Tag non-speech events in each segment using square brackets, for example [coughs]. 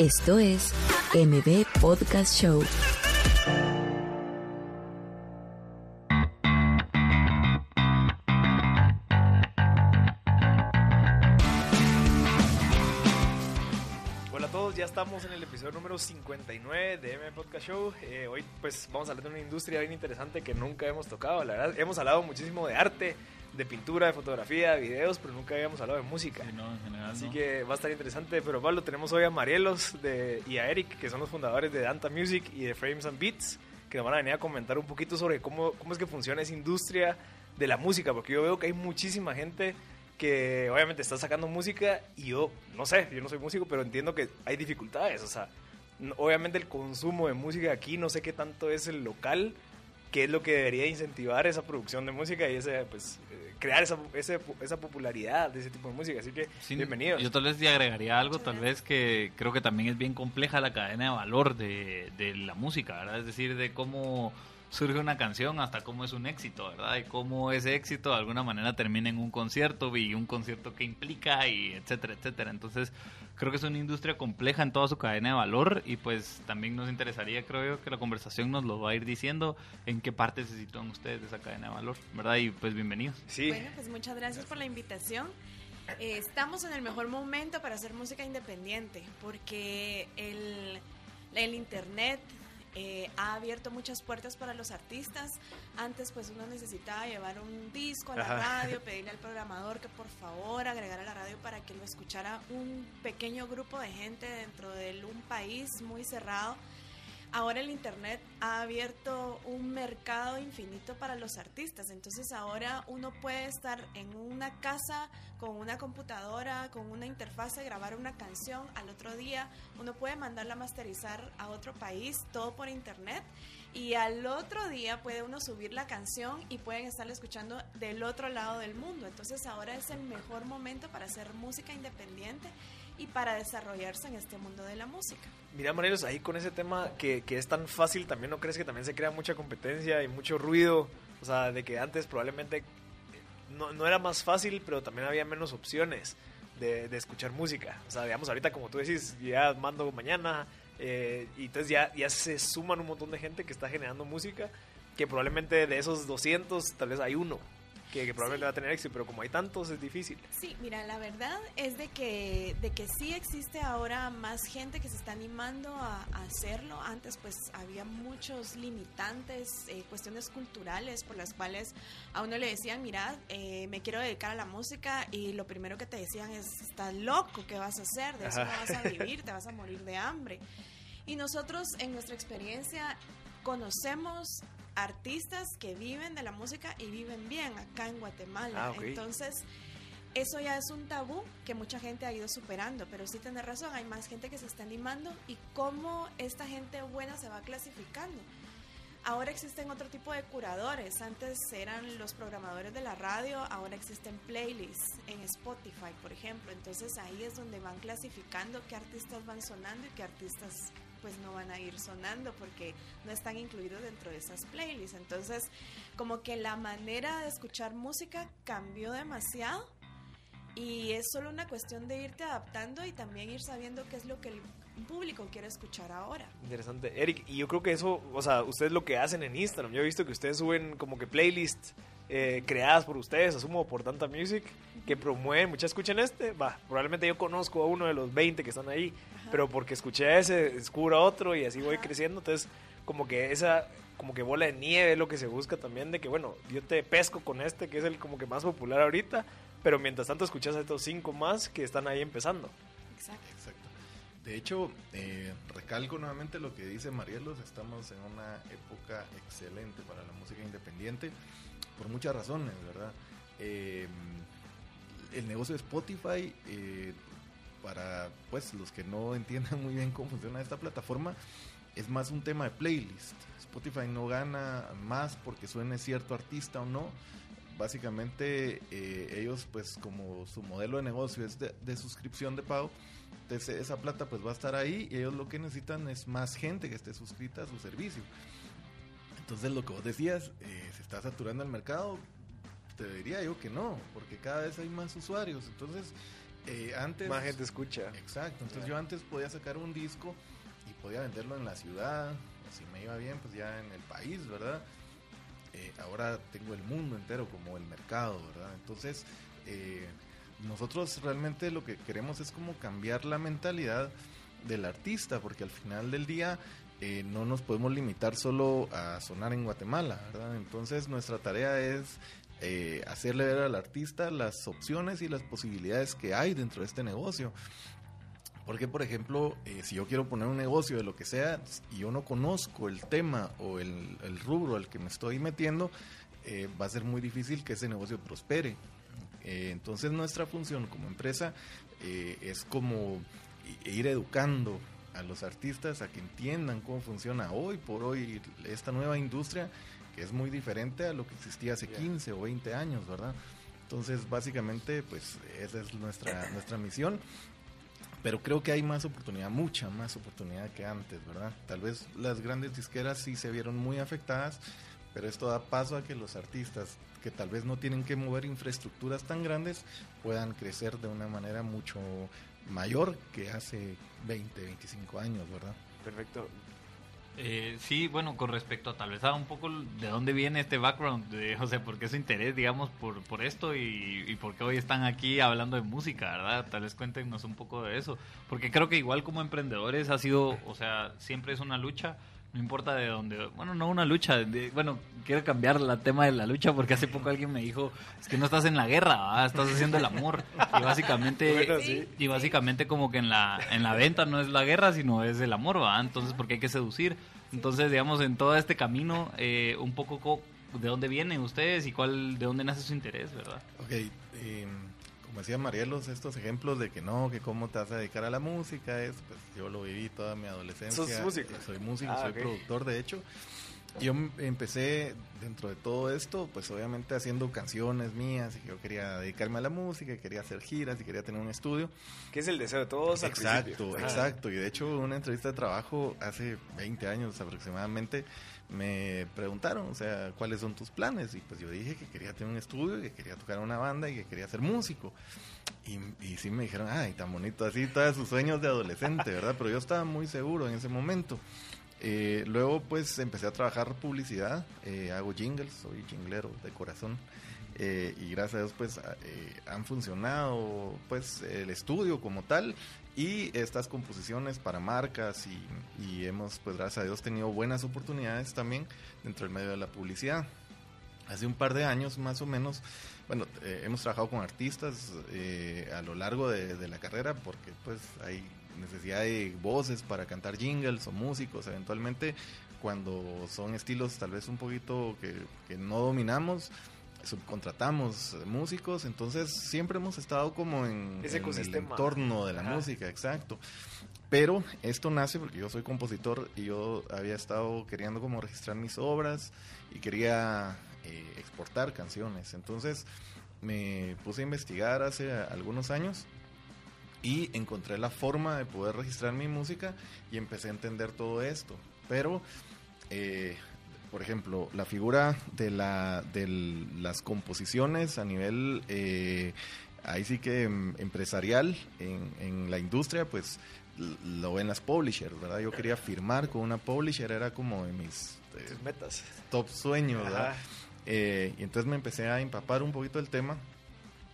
Esto es MB Podcast Show. Hola a todos, ya estamos en el episodio número 59 de M Podcast Show. Eh, hoy pues vamos a hablar de una industria bien interesante que nunca hemos tocado. La verdad, hemos hablado muchísimo de arte, de pintura, de fotografía, de videos, pero nunca habíamos hablado de música. Sí, no, en general Así no. que va a estar interesante. Pero Pablo, tenemos hoy a Marielos de, y a Eric, que son los fundadores de Danta Music y de Frames and Beats, que nos van a venir a comentar un poquito sobre cómo, cómo es que funciona esa industria de la música, porque yo veo que hay muchísima gente que obviamente está sacando música y yo, no sé, yo no soy músico, pero entiendo que hay dificultades. O sea, obviamente el consumo de música aquí, no sé qué tanto es el local, qué es lo que debería incentivar esa producción de música y ese, pues, crear esa, ese- esa popularidad de ese tipo de música. Así que, Sí, bienvenidos. Yo tal vez le agregaría algo, tal vez que creo que también es bien compleja la cadena de valor de, de la música, ¿verdad? Es decir, de cómo surge una canción hasta cómo es un éxito, ¿verdad? Y cómo ese éxito de alguna manera termina en un concierto y un concierto que implica y etcétera, etcétera. Entonces, creo que es una industria compleja en toda su cadena de valor y pues también nos interesaría, creo yo, que la conversación nos lo va a ir diciendo en qué parte se sitúan ustedes de esa cadena de valor, ¿verdad? Y pues bienvenidos. Sí, Bueno, pues muchas gracias por la invitación. Eh, estamos en el mejor momento para hacer música independiente porque el, el internet eh, ha abierto muchas puertas para los artistas. Antes pues uno necesitaba llevar un disco a la Ajá. radio, [laughs] pedirle al programador que por favor agregara a la radio para que lo escuchara un pequeño grupo de gente dentro de un país muy cerrado. Ahora el Internet ha abierto un mercado infinito para los artistas, entonces ahora uno puede estar en una casa con una computadora, con una interfase, grabar una canción, al otro día uno puede mandarla a masterizar a otro país, todo por Internet, y al otro día puede uno subir la canción y pueden estarla escuchando del otro lado del mundo, entonces ahora es el mejor momento para hacer música independiente y para desarrollarse en este mundo de la música. Mira, Morelos, ahí con ese tema que, que es tan fácil, ¿también no crees que también se crea mucha competencia y mucho ruido? O sea, de que antes probablemente eh, no, no era más fácil, pero también había menos opciones de, de escuchar música. O sea, digamos, ahorita como tú decís, ya mando mañana, eh, y entonces ya, ya se suman un montón de gente que está generando música, que probablemente de esos 200 tal vez hay uno que, que probablemente Sí. va a tener éxito, pero como hay tantos es difícil. Sí, mira, la verdad es de que, de que sí existe ahora más gente que se está animando a, a hacerlo. Antes pues había muchos limitantes, eh, cuestiones culturales por las cuales a uno le decían, mira, eh, me quiero dedicar a la música y lo primero que te decían es, estás loco, ¿qué vas a hacer? De eso no vas a [laughs] vivir, te vas a morir de hambre. Y nosotros en nuestra experiencia conocemos artistas que viven de la música y viven bien acá en Guatemala. Ah. Entonces, eso ya es un tabú que mucha gente ha ido superando, pero sí tenés razón, hay más gente que se está animando y cómo esta gente buena se va clasificando. Ahora existen otro tipo de curadores. Antes eran los programadores de la radio, ahora existen playlists en Spotify, por ejemplo. Entonces ahí es donde van clasificando qué artistas van sonando y qué artistas pues no van a ir sonando porque no están incluidos dentro de esas playlists. Entonces, como que la manera de escuchar música cambió demasiado y es solo una cuestión de irte adaptando y también ir sabiendo qué es lo que el público quiere escuchar ahora. Interesante. Eric, y yo creo que eso, o sea, ustedes lo que hacen en Instagram, yo he visto que ustedes suben como que playlists eh, creadas por ustedes, asumo por Tanta Music, que promueven, muchas escuchan este, va, probablemente yo conozco a uno de los 20 que están ahí, pero porque escuché ese, descubro a otro y así voy Ajá. creciendo, entonces como que esa, como que bola de nieve es lo que se busca también, de que bueno, yo te pesco con este, que es el como que más popular ahorita, pero mientras tanto escuchas a estos cinco más que están ahí empezando. Exacto. Exacto. De hecho, eh, recalco nuevamente lo que dice Marielos, estamos en una época excelente para la música independiente, por muchas razones, ¿verdad? Eh, el negocio de Spotify, eh, para pues los que no [laughs] entiendan muy bien cómo funciona esta plataforma, es más un tema de playlist. Spotify no gana más porque suene cierto artista o no. Básicamente eh, ellos pues como su modelo de negocio es de, de suscripción de pago, entonces esa plata pues va a estar ahí y ellos lo que necesitan es más gente que esté suscrita a su servicio. Entonces lo que vos decías, eh, se está saturando el mercado, te diría yo que no, porque cada vez hay más usuarios. Entonces Eh, antes, más gente escucha. Exacto, entonces yo antes podía sacar un disco y podía venderlo en la ciudad, o si me iba bien, pues ya en el país, ¿verdad? Eh, ahora tengo el mundo entero como el mercado, ¿verdad? Entonces, eh, nosotros realmente lo que queremos es como cambiar la mentalidad del artista, porque al final del día eh, no nos podemos limitar solo a sonar en Guatemala, ¿verdad? Entonces nuestra tarea es eh, hacerle ver al artista las opciones y las posibilidades que hay dentro de este negocio. Porque, por ejemplo, eh, si yo quiero poner un negocio de lo que sea y yo no conozco el tema o el, el rubro al que me estoy metiendo, eh, va a ser muy difícil que ese negocio prospere. Eh, entonces, nuestra función como empresa eh, es como ir educando a los artistas a que entiendan cómo funciona hoy por hoy esta nueva industria que es muy diferente a lo que existía hace Ya. 15 o 20 años, ¿verdad? Entonces, básicamente, pues esa es nuestra, [coughs] nuestra misión. Pero creo que hay más oportunidad, mucha más oportunidad que antes, ¿verdad? Tal vez las grandes disqueras sí se vieron muy afectadas, pero esto da paso a que los artistas que tal vez no tienen que mover infraestructuras tan grandes puedan crecer de una manera mucho mayor que hace 20, 25 años, ¿verdad? Perfecto. Eh, sí, bueno, con respecto a tal vez a un poco de dónde viene este background, de, o sea, por qué su interés, digamos, por, por esto y, y por qué hoy están aquí hablando de música, ¿verdad? Tal vez cuéntenos un poco de eso, porque creo que igual como emprendedores ha sido, o sea, siempre es una lucha, no importa de dónde, bueno, no una lucha, de- bueno, quiero cambiar el tema de la lucha porque hace poco alguien me dijo, es que no estás en la guerra, ¿verdad? estás haciendo el amor, y básicamente, [laughs] Bueno, sí. y básicamente como que en la, en la venta no es la guerra, sino es el amor, ¿va? Entonces, porque hay que seducir. Entonces, digamos, en todo este camino, eh, un poco co- de dónde vienen ustedes y cuál, de dónde nace su interés, ¿verdad? Ok, eh, como decía Marielos, estos ejemplos de que no, que cómo te vas a dedicar a la música, es, pues yo lo viví toda mi adolescencia. ¿Sos músico? Soy músico, Ah, soy productor, de hecho. Yo empecé dentro de todo esto, pues obviamente haciendo canciones mías, y que yo quería dedicarme a la música, y quería hacer giras y quería tener un estudio. ¿Qué es el deseo de todos Exacto, exacto. Y de hecho, una entrevista de trabajo hace 20 años aproximadamente, me preguntaron, o sea, ¿cuáles son tus planes? Y pues yo dije que quería tener un estudio, que quería tocar una banda y que quería ser músico. Y, y sí me dijeron, ay, tan bonito así, todos sus sueños de adolescente, ¿verdad? Pero yo estaba muy seguro en ese momento. Eh, luego pues empecé a trabajar publicidad, eh, hago jingles, soy jinglero de corazón. Eh, y gracias a Dios pues eh, han funcionado pues el estudio como tal y estas composiciones para marcas y, hemos pues gracias a Dios tenido buenas oportunidades también dentro del medio de la publicidad. Hace un par de años más o menos, bueno, eh, hemos trabajado con artistas eh, a lo largo de, la carrera porque pues hay necesidad de voces para cantar jingles o músicos eventualmente cuando son estilos tal vez un poquito que no dominamos subcontratamos músicos, entonces siempre hemos estado como en, Ese en el entorno de la Ajá. música, exacto. Pero esto nace porque yo soy compositor y yo había estado queriendo como registrar mis obras y quería eh, exportar canciones. Entonces me puse a investigar hace algunos años y encontré la forma de poder registrar mi música y empecé a entender todo esto. Pero, eh, por ejemplo, la figura de, la, de las composiciones a nivel, eh, ahí sí que em, empresarial en, en la industria, pues lo ven las publishers, ¿verdad? Yo quería firmar con una publisher, era como de mis eh, metas. top sueños, ¿verdad? Eh, y entonces me empecé a empapar un poquito del tema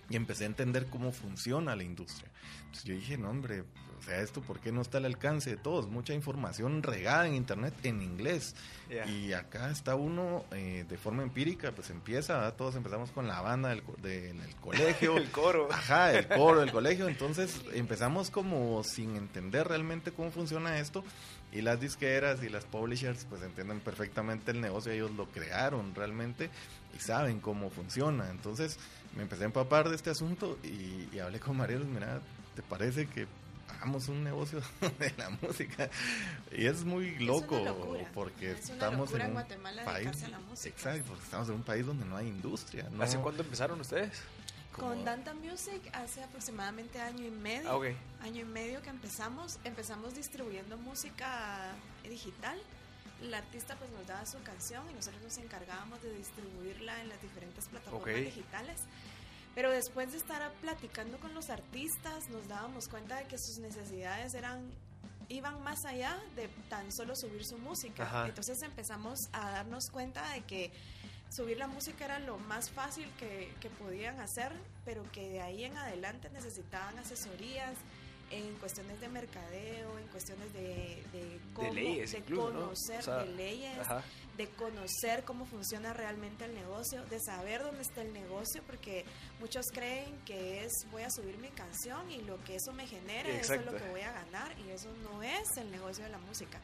y empecé a entender cómo funciona la industria. Entonces yo dije, no hombre, o sea, esto por qué no está al alcance de todos, mucha información regada en internet en inglés. Y acá está uno eh, de forma empírica, pues empieza, ¿verdad? todos empezamos con la banda del, co- del colegio. [laughs] El coro. Ajá, el coro del colegio. Entonces empezamos como sin entender realmente cómo funciona esto. Y las disqueras y las publishers pues entienden perfectamente el negocio. Ellos lo crearon realmente y saben cómo funciona. Entonces me empecé a empapar de este asunto y, y hablé con Marielos. Mira, ¿te parece que hagamos un negocio [laughs] de la música? Y es muy Es una loco porque Es una estamos en un Guatemala país... dedicarse a la música. Exacto, porque estamos en un país donde no hay industria. ¿no? ¿Hace cuándo empezaron ustedes? Como- Con Danta Music hace aproximadamente año y medio. Ah. Año y medio que empezamos. Empezamos distribuyendo música digital. El artista pues nos daba su canción y nosotros nos encargábamos de distribuirla en las diferentes plataformas digitales. Pero después de estar platicando con los artistas, nos dábamos cuenta de que sus necesidades eran iban más allá de tan solo subir su música. Ajá. Entonces empezamos a darnos cuenta de que subir la música era lo más fácil que, que podían hacer, pero que de ahí en adelante necesitaban asesorías en cuestiones de mercadeo, en cuestiones de, de, cómo, leyes de incluso, ¿no? conocer O sea, de leyes, Ajá. De conocer cómo funciona realmente el negocio, de saber dónde está el negocio, porque muchos creen que es voy a subir mi canción y lo que eso me genera, eso es lo que voy a ganar y eso no es el negocio de la música.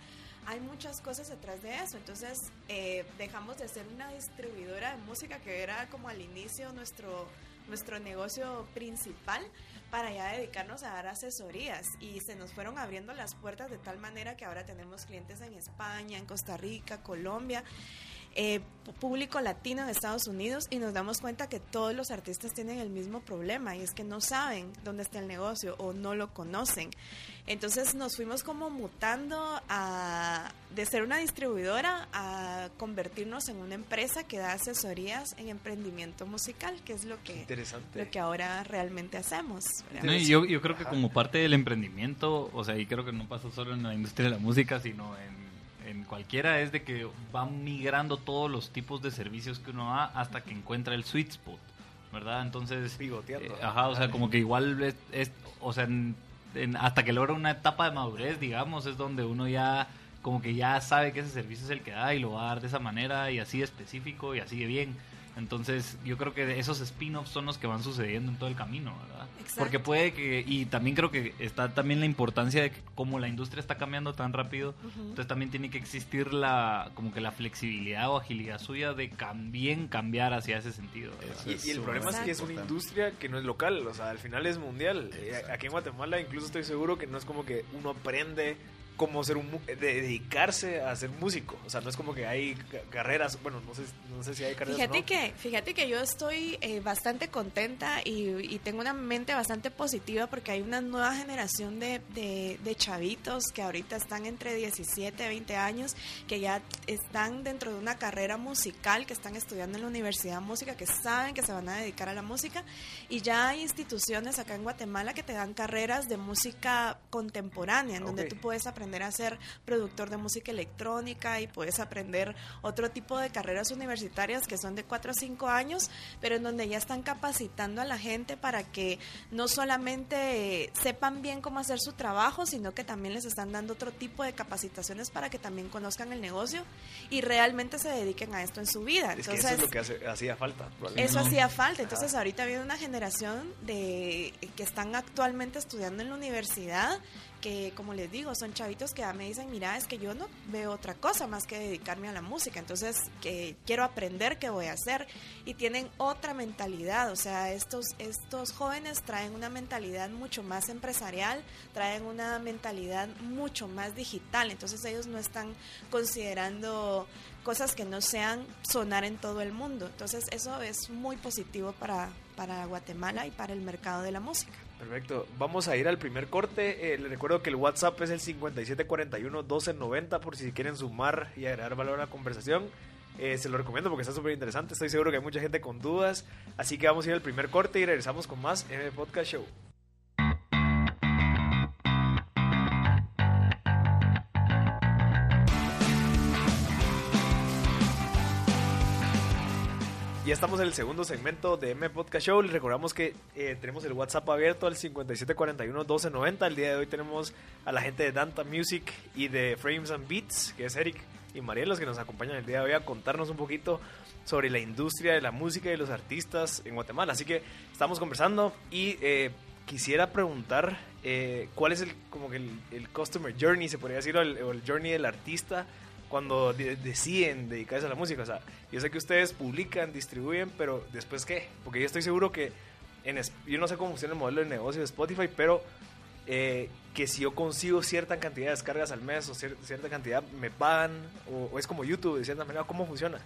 Hay muchas cosas detrás de eso, entonces eh, dejamos de ser una distribuidora de música que era como al inicio nuestro, nuestro negocio principal para ya dedicarnos a dar asesorías. Y se nos fueron abriendo las puertas de tal manera que ahora tenemos clientes en España, en Costa Rica, Colombia, eh, público latino en Estados Unidos y nos damos cuenta que todos los artistas tienen el mismo problema y es que no saben dónde está el negocio o no lo conocen. Entonces nos fuimos como mutando a, de ser una distribuidora a convertirnos en una empresa que da asesorías en emprendimiento musical, que es lo que, Interesante. lo que ahora realmente hacemos. No, y yo, yo creo que como parte del emprendimiento, o sea, y creo que no pasa solo en la industria de la música, sino en, en cualquiera, es de que van migrando todos los tipos de servicios que uno da hasta que encuentra el sweet spot, ¿verdad? Entonces, Pivoteando. eh, ajá, o sea, como que igual es, es- o sea, en- en- hasta que logra una etapa de madurez, digamos, es donde uno ya como que ya sabe que ese servicio es el que da y lo va a dar de esa manera y así específico y así de bien. Entonces, yo creo que esos spin-offs son los que van sucediendo en todo el camino, ¿verdad? Exacto. Porque puede que, y también creo que está también la importancia de que como la industria está cambiando tan rápido, entonces también tiene que existir la, como que la flexibilidad o agilidad suya de también cambiar hacia ese sentido. Y, es y el problema es que es una industria que no es local, o sea, al final es mundial. Eh, Exacto. Aquí en Guatemala incluso estoy seguro que no es como que uno aprende cómo ser un mu- de- dedicarse a ser músico, o sea, no es como que hay ca- carreras, bueno, no sé, no sé si hay carreras o Fíjate no. que, fíjate que yo estoy eh, bastante contenta y, y tengo una mente bastante positiva porque hay una nueva generación de, de- de chavitos que ahorita están entre 17 y 20 años, que ya están dentro de una carrera musical, que están estudiando en la Universidad de Música, que saben que se van a dedicar a la música. Y ya hay instituciones acá en Guatemala que te dan carreras de música contemporánea, en donde tú puedes aprender a ser productor de música electrónica y puedes aprender otro tipo de carreras universitarias que son de 4 a 5 años, pero en donde ya están capacitando a la gente para que no solamente sepan bien cómo hacer su trabajo, sino que también les están dando otro tipo de capacitaciones para que también conozcan el negocio y realmente se dediquen a esto en su vida. Es que eso Entonces, es lo que hace- hacía falta. eso hacía falta. Entonces ahorita viene una generación de que están actualmente estudiando en la universidad, que como les digo, son chavitos que me dicen, mira, es que yo no veo otra cosa más que dedicarme a la música. Entonces, que quiero aprender qué voy a hacer. Y tienen otra mentalidad. O sea, estos, estos jóvenes traen una mentalidad mucho más empresarial, traen una mentalidad mucho más digital. Entonces ellos no están considerando cosas que no sean sonar en todo el mundo. Entonces eso es muy positivo para, para Guatemala y para el mercado de la música. Perfecto, vamos a ir al primer corte. Eh, les recuerdo que el WhatsApp es el 5741-1290 por si quieren sumar y agregar valor a la conversación. Eh, se lo recomiendo porque está súper interesante. Estoy seguro que hay mucha gente con dudas. Así que vamos a ir al primer corte y regresamos con más el Podcast Show. Ya estamos en el segundo segmento de M Podcast Show. Les recordamos que eh, tenemos el WhatsApp abierto al 5741-1290. El día de hoy tenemos a la gente de Danta Music y de Frames and Beats, que es Eric y Marielos, que nos acompañan el día de hoy a contarnos un poquito sobre la industria de la música y los artistas en Guatemala. Así que estamos conversando y eh, quisiera preguntar eh, cuál es el, como que el, customer journey, se podría decir, o el journey del artista cuando de- deciden dedicarse a la música. O sea, yo sé que ustedes publican, distribuyen, pero después qué? Porque yo estoy seguro que en, yo no sé cómo funciona el modelo de negocio de Spotify, pero eh, que si yo consigo cierta cantidad de descargas al mes o cier- cierta cantidad me pagan, o, o es como YouTube de cierta manera, ¿cómo funciona?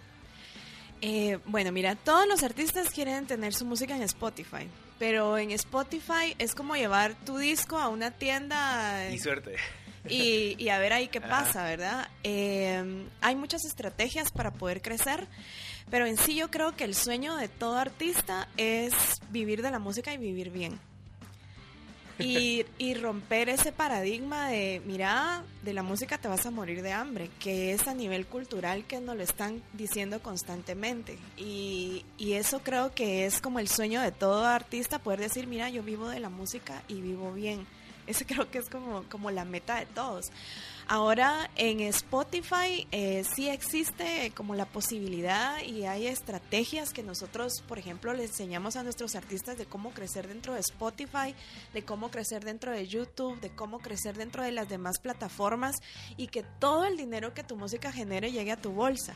Eh, bueno, mira, todos los artistas quieren tener su música en Spotify, pero en Spotify es como llevar tu disco a una tienda Y suerte. Y, y a ver ahí qué pasa, ¿verdad? Eh, hay muchas estrategias para poder crecer, Pero en sí yo creo que el sueño de todo artista es vivir de la música y vivir bien. Y, [laughs] y, romper ese paradigma de, mira, de la música te vas a morir de hambre, que es a nivel cultural que nos lo están diciendo constantemente. Y, y eso creo que es como el sueño de todo artista, poder decir, mira, yo vivo de la música y vivo bien. Ese [laughs] creo que es como, como la meta de todos. Ahora en Spotify eh, sí existe como la posibilidad y hay estrategias que nosotros, por ejemplo, le enseñamos a nuestros artistas de cómo crecer dentro de Spotify, de cómo crecer dentro de YouTube, de cómo crecer dentro de las demás plataformas y que todo el dinero que tu música genere llegue a tu bolsa.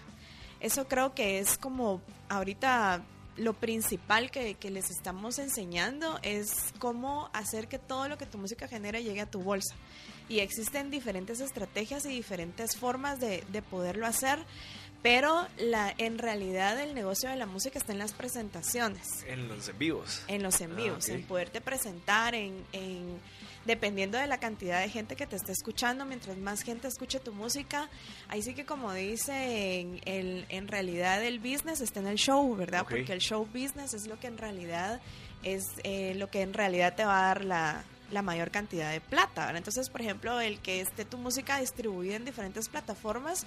Eso creo que es como ahorita lo principal que, que, les estamos enseñando es cómo hacer que todo lo que tu música genere llegue a tu bolsa y existen diferentes estrategias y diferentes formas de, de poderlo hacer pero la en realidad el negocio de la música está en las presentaciones. En los en vivos. En los en ah, vivos, en poderte presentar, en, en, dependiendo de la cantidad de gente que te esté escuchando, mientras más gente escuche tu música, ahí sí que como dice, en, el, en realidad el business está en el show, ¿verdad? Porque el show business es lo que en realidad es eh, lo que en realidad te va a dar la, la mayor cantidad de plata. Entonces, por ejemplo, el que esté tu música distribuida en diferentes plataformas,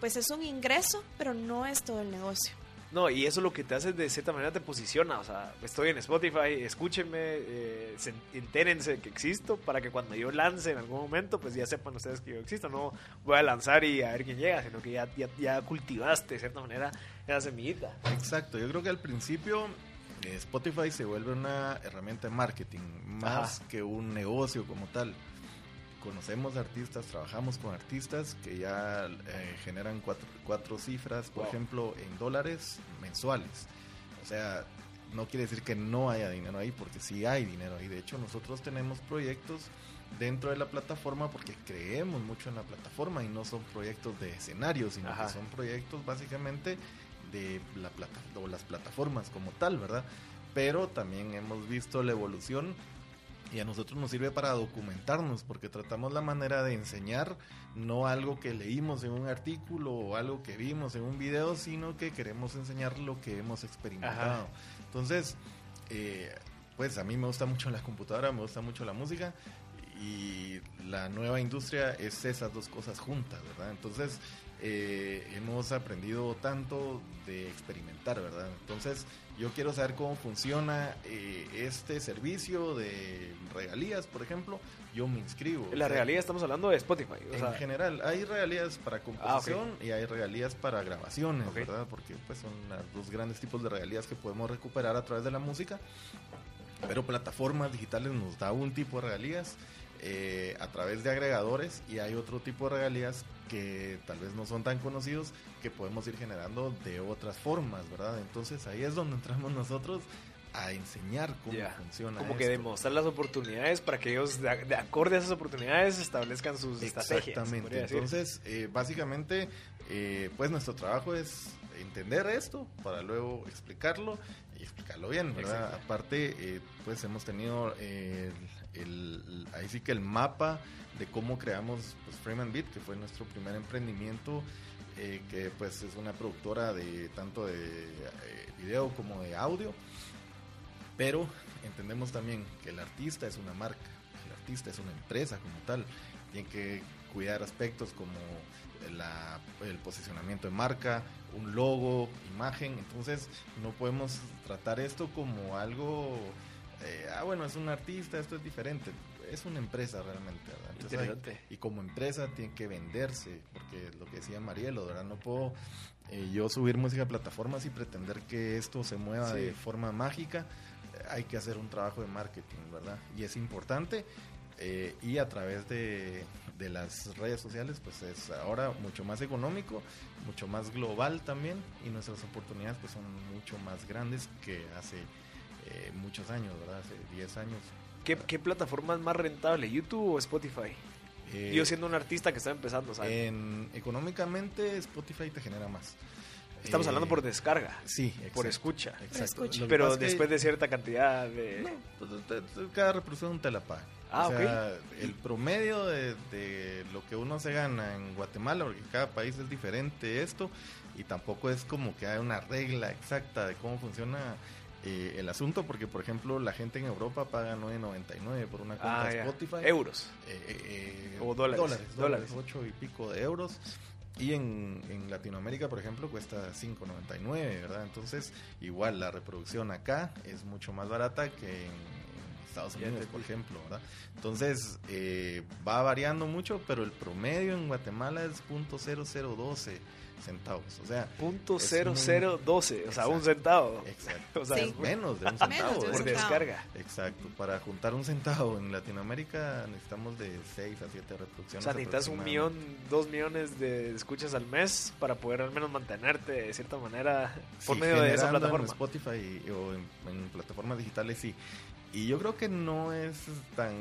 pues es un ingreso, pero no es todo el negocio. No, y eso lo que te hace de cierta manera te posiciona. O sea, estoy en Spotify, escúchenme, eh, entérense que existo para que cuando yo lance en algún momento, pues ya sepan ustedes que yo existo. No voy a lanzar y a ver quién llega, sino que ya, ya, ya cultivaste de cierta manera esa semillita. Exacto, yo creo que al principio Spotify se vuelve una herramienta de marketing más que un negocio como tal. Conocemos artistas, trabajamos con artistas que ya eh, generan cuatro, cuatro, cifras, por ejemplo, en dólares mensuales. O sea, no quiere decir que no haya dinero ahí, porque sí hay dinero ahí. De hecho, nosotros tenemos proyectos dentro de la plataforma porque creemos mucho en la plataforma y no son proyectos de escenario, sino que son proyectos básicamente de la plata, o las plataformas como tal, ¿verdad? Pero también hemos visto la evolución y a nosotros nos sirve para documentarnos porque tratamos la manera de enseñar no algo que leímos en un artículo o algo que vimos en un video, sino que queremos enseñar lo que hemos experimentado. Entonces, eh, pues a mí me gusta mucho la computadora, me gusta mucho la música y la nueva industria es esas dos cosas juntas, ¿verdad? Entonces, eh, hemos aprendido tanto de experimentar, ¿verdad? Entonces, yo quiero saber cómo funciona eh, este servicio de regalías, por ejemplo. Yo me inscribo. La regalía estamos hablando de Spotify. en general, hay regalías para composición ah, y hay regalías para grabaciones, ¿verdad? Porque pues son los dos grandes tipos de regalías que podemos recuperar a través de la música. Pero plataformas digitales nos da un tipo de regalías eh, a través de agregadores y hay otro tipo de regalías que tal vez no son tan conocidos que podemos ir generando de otras formas, ¿verdad? Entonces ahí es donde entramos nosotros a enseñar cómo funciona. Como que demostrar las oportunidades para que ellos, de, acorde a esas oportunidades, establezcan sus estrategias. Exactamente. Entonces, eh, básicamente, eh, pues nuestro trabajo es entender esto para luego explicarlo y explicarlo bien, ¿verdad? Aparte, pues hemos tenido el, ahí sí que el mapa de cómo creamos pues, Frame and Beat, que fue nuestro primer emprendimiento, eh, que pues es una productora de tanto de eh, video como de audio, pero entendemos también que el artista es una marca, el artista es una empresa como tal, tiene que cuidar aspectos como el posicionamiento de marca, un logo, imagen, entonces no podemos tratar esto como algo eh, ah, bueno, es un artista, esto es diferente. Es una empresa realmente, y como empresa tiene que venderse, porque lo que decía Marielo, ¿verdad? No puedo eh, yo subir música a plataformas y pretender que esto se mueva de forma mágica. Eh, hay que hacer un trabajo de marketing, ¿verdad? Y es importante. y a través de, de las redes sociales, pues es ahora mucho más económico, mucho más global también, y nuestras oportunidades pues son mucho más grandes que hace eh, muchos años, ¿verdad? Hace 10 años. ¿Qué, plataforma es más rentable, YouTube o Spotify? Eh, Yo siendo un artista que está empezando, ¿sabes? En, económicamente Spotify te genera más. Estamos hablando por descarga. Sí, por escucha. Exacto. Pero después de cierta cantidad de... No, pues, cada reproducción te la paga. Ah, o sea, el promedio de, de lo que uno se gana en Guatemala, porque cada país es diferente esto, y tampoco es como que hay una regla exacta de cómo funciona eh, el asunto, porque por ejemplo la gente en Europa paga 9.99 por una cuenta Ah. Spotify. Euros. Eh, eh, O dólares. Dólares, Dólares. dólares, 8 y pico de euros. Y en, en Latinoamérica, por ejemplo, cuesta 5.99, ¿verdad? Entonces, igual la reproducción acá es mucho más barata que en Estados Unidos, por ejemplo, ¿verdad? Entonces, eh, va variando mucho, pero el promedio en Guatemala es .0012 centavos. O sea, Punto cero cero doce, o sea, un centavo. exacto. [laughs] O sea, Sí. es Menos de un Menos centavo. de un por centavo. descarga. Exacto, para juntar un centavo en Latinoamérica necesitamos de 6 a 7 O reproducciones. sea, necesitas un millón, dos millones de escuchas al mes para poder al menos mantenerte de cierta manera por Sí, medio de esa plataforma. En Spotify y- o en, en plataformas digitales, sí. Y yo creo que no es tan,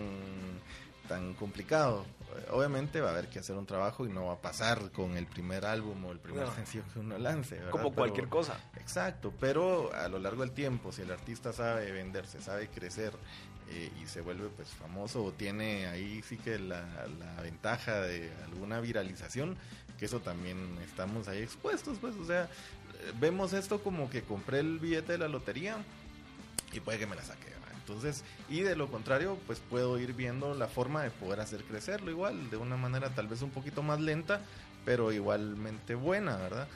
tan complicado. Obviamente va a haber que hacer un trabajo y no va a pasar con el primer álbum o el primer No. sencillo que uno lance. ¿verdad? Como Pero- cualquier cosa. Exacto, pero a lo largo del tiempo, si el artista sabe venderse, sabe crecer eh, y se vuelve pues famoso o tiene ahí sí que la, la ventaja de alguna viralización, que eso también estamos ahí expuestos, pues, o sea, vemos esto como que compré el billete de la lotería y puede que me la saque. Entonces, y de lo contrario, pues puedo ir viendo la forma de poder hacer crecerlo igual, de una manera tal vez un poquito más lenta, pero igualmente buena, ¿verdad?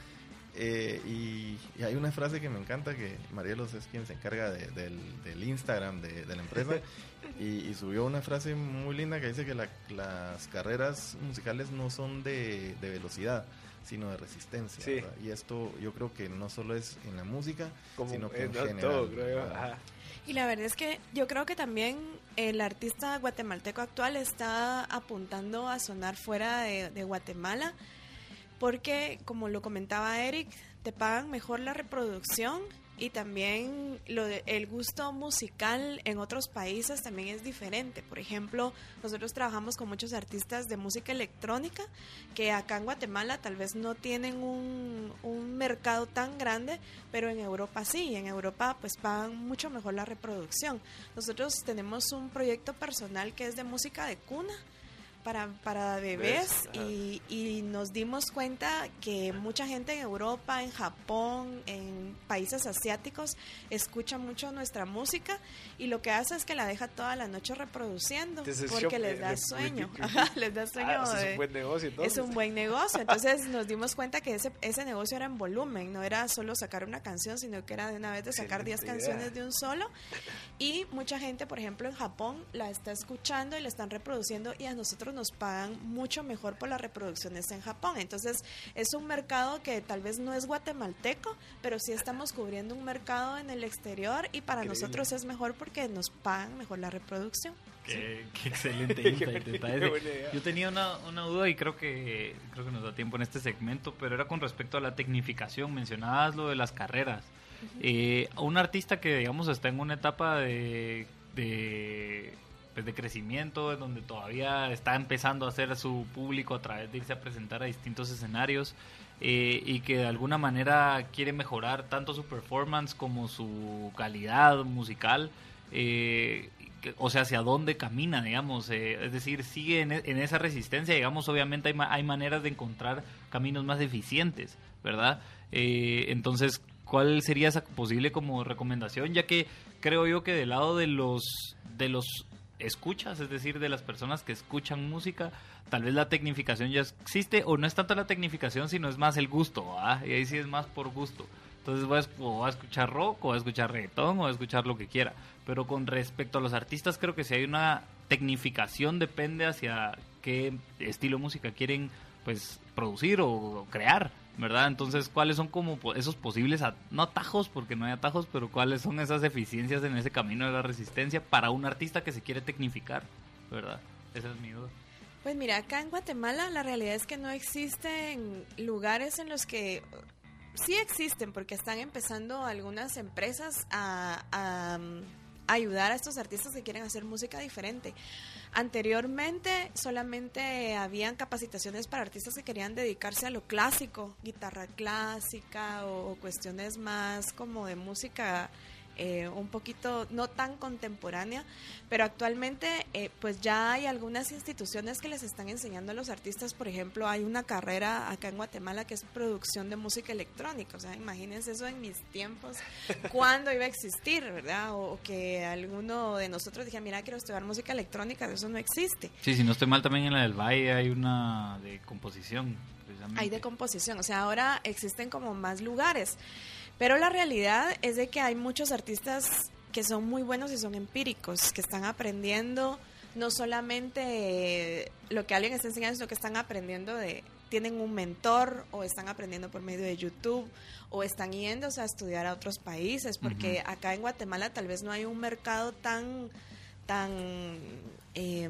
Eh, y, y hay una frase que me encanta que Marielos es quien se encarga de- del, del Instagram de, de la empresa [laughs] y, y subió una frase muy linda que dice que la- las carreras musicales no son de velocidad sino de resistencia y esto yo creo que no solo es en la música Como sino que en no, general. Ajá. Y la verdad es que yo creo que también el artista guatemalteco actual está apuntando a sonar fuera de, de Guatemala porque, como lo comentaba Eric, te pagan mejor la reproducción y también lo de- el gusto musical en otros países también es diferente. Por ejemplo, nosotros trabajamos con muchos artistas de música electrónica que acá en Guatemala tal vez no tienen un, un mercado tan grande, pero en Europa sí, en Europa pues pagan mucho mejor la reproducción. Nosotros tenemos un proyecto personal que es de música de cuna para, para bebés y, y nos dimos cuenta que mucha gente en Europa, en Japón, en países asiáticos escucha mucho nuestra música y lo que hace es que la deja toda la noche reproduciendo porque les da eh, sueño, [laughs] Ajá, les da sueño. Ah, es un buen negocio entonces. es un buen negocio. Entonces [laughs] nos dimos cuenta que ese, ese negocio era en volumen, no era solo sacar una canción, sino que era de una vez de sacar 10 Excelente idea. canciones de un solo. Y mucha gente, por ejemplo, en Japón la está escuchando y la están reproduciendo y a nosotros nos pagan mucho mejor por las reproducciones en Japón. Entonces es un mercado que tal vez no es guatemalteco, pero sí estamos cubriendo un mercado en el exterior y para Increíble. nosotros es mejor porque nos pagan mejor la reproducción. Qué, qué excelente insight. [laughs] Yo tenía una, una duda y creo que creo que nos da tiempo en este segmento, pero era con respecto a la tecnificación. Mencionabas lo de las carreras. Eh, a un artista que digamos está en una etapa de, de, pues, de crecimiento, en donde todavía está empezando a hacer su público a través de irse a presentar a distintos escenarios eh, y que de alguna manera quiere mejorar tanto su performance como su calidad musical. eh, o sea, hacia dónde camina, digamos, eh, es decir, sigue en, e- en esa resistencia, digamos, obviamente hay, ma- hay maneras de encontrar caminos más eficientes, ¿verdad? Entonces, ¿cuál sería esa posible como recomendación? Ya que creo yo que del lado de los, de los escuchas, es decir, de las personas que escuchan música, tal vez la tecnificación ya existe, o no es tanto la tecnificación, sino es más el gusto, ¿ah? Y ahí sí es más por gusto. Entonces a, voy a escuchar rock, o a escuchar reggaetón, o a escuchar lo que quiera. Pero con respecto a los artistas, creo que si hay una tecnificación, depende hacia qué estilo de música quieren pues producir o crear, ¿verdad? Entonces, ¿cuáles son como esos posibles, no atajos, porque no hay atajos, pero cuáles son esas eficiencias en ese camino de la resistencia para un artista que se quiere tecnificar, ¿verdad? Esa es mi duda. Pues mira, acá en Guatemala la realidad es que no existen lugares en los que sí existen porque están empezando algunas empresas a, um, ayudar a estos artistas que quieren hacer música diferente. Anteriormente solamente habían capacitaciones para artistas que querían dedicarse a lo clásico, guitarra clásica o, cuestiones más como de música eh, un poquito no tan contemporánea, pero actualmente eh, pues ya hay algunas instituciones que les están enseñando a los artistas, por ejemplo, hay una carrera acá en Guatemala que es producción de música electrónica, o sea, imagínense eso en mis tiempos, [laughs] cuándo iba a existir, ¿verdad? O, que alguno de nosotros dijera, mira, quiero estudiar música electrónica, eso no existe. Sí, si no estoy mal, también en la del Valle hay una de composición. Hay de composición, o sea, ahora existen como más lugares. Pero la realidad es de que hay muchos artistas que son muy buenos y son empíricos, que están aprendiendo no solamente lo que alguien está enseñando, sino que están aprendiendo de, tienen un mentor o están aprendiendo por medio de YouTube o están yéndose a estudiar a otros países, porque acá en Guatemala tal vez no hay un mercado tan, tan eh,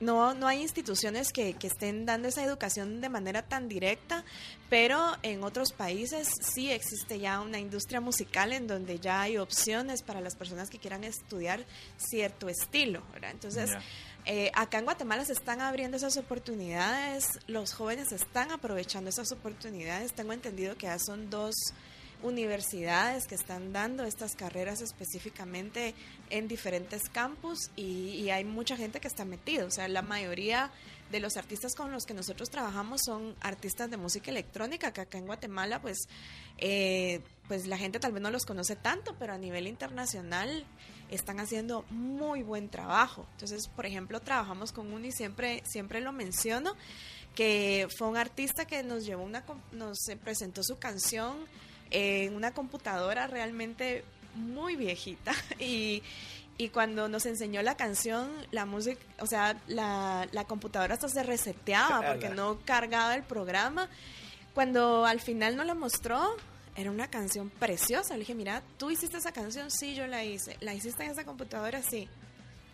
no, no hay instituciones que, que, estén dando esa educación de manera tan directa, pero en otros países sí existe ya una industria musical en donde ya hay opciones para las personas que quieran estudiar cierto estilo, ¿verdad? Entonces, eh, acá en Guatemala se están abriendo esas oportunidades, los jóvenes están aprovechando esas oportunidades, tengo entendido que ya son dos universidades que están dando estas carreras específicamente en diferentes campus y, hay mucha gente que está metida. O sea, la mayoría de los artistas con los que nosotros trabajamos son artistas de música electrónica, que acá en Guatemala, pues, eh, pues la gente tal vez no los conoce tanto, pero a nivel internacional están haciendo muy buen trabajo. Entonces, por ejemplo, trabajamos con uno y siempre, siempre lo menciono, que fue un artista que nos llevó una, nos presentó su canción en una computadora realmente muy viejita [laughs] y, y cuando nos enseñó la canción, la música, o sea, la, la computadora hasta se reseteaba [laughs] porque no cargaba el programa. Cuando al final nos la mostró, era una canción preciosa. Le dije, mira, ¿tú hiciste esa canción? Sí, yo la hice. ¿La hiciste en esa computadora? Sí.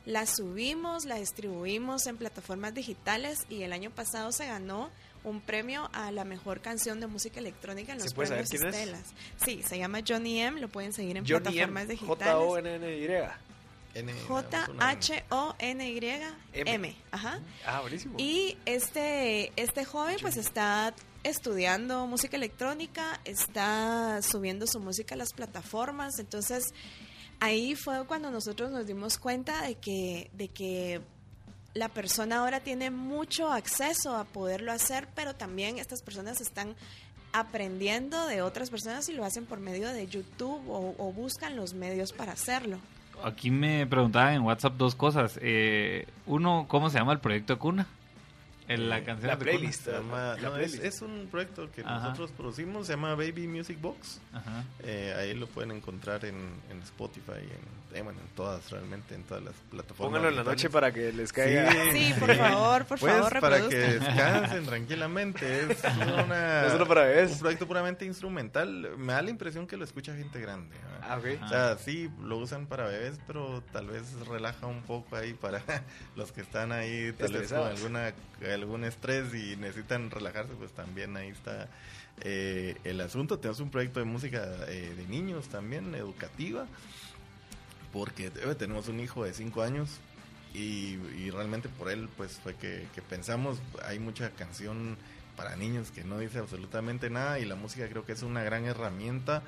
La subimos, la distribuimos en plataformas digitales y el año pasado se ganó un premio a la mejor canción de música electrónica en los premios Estelas. Sí, se llama Johnny M, lo pueden seguir en plataformas digitales. J-O-N-N-Y. J-H-O-N-Y-M. Ajá. Ah, buenísimo. Y este, este joven pues está estudiando música electrónica, está subiendo su música a las plataformas, entonces ahí fue cuando nosotros nos dimos cuenta de que, de que la persona ahora tiene mucho acceso a poderlo hacer, pero también estas personas están aprendiendo de otras personas y lo hacen por medio de YouTube o, buscan los medios para hacerlo. Aquí me preguntaban en WhatsApp dos cosas. Eh, uno, ¿cómo se llama el proyecto Cuna? En la canción la playlist, Es, un proyecto que nosotros producimos, se llama Baby Music Box. Eh, ahí lo pueden encontrar en, Spotify, en, eh, bueno, en todas realmente, en todas las plataformas. Pónganlo en la noche para que les caiga. Sí, por favor, por pues, favor, Para que descansen tranquilamente. Es [laughs] una, para un proyecto puramente instrumental. Me da la impresión que lo escucha gente grande. Ah, okay. O sea, sí, lo usan para bebés, pero tal vez relaja un poco ahí para [laughs] los que están ahí, tal vez con alguna algún estrés y necesitan relajarse, pues también ahí está eh, el asunto. Tenemos un proyecto de música eh, de niños también, educativa, porque eh, tenemos un hijo de 5 años y, realmente por él pues fue que, pensamos, hay mucha canción para niños que no dice absolutamente nada y la música creo que es una gran herramienta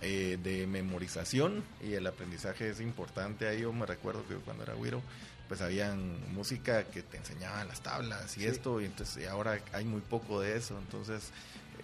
de memorización y el aprendizaje es importante. Ahí yo me recuerdo que cuando era güiro pues habían música que te enseñaban las tablas y esto, y entonces ahora hay muy poco de eso, entonces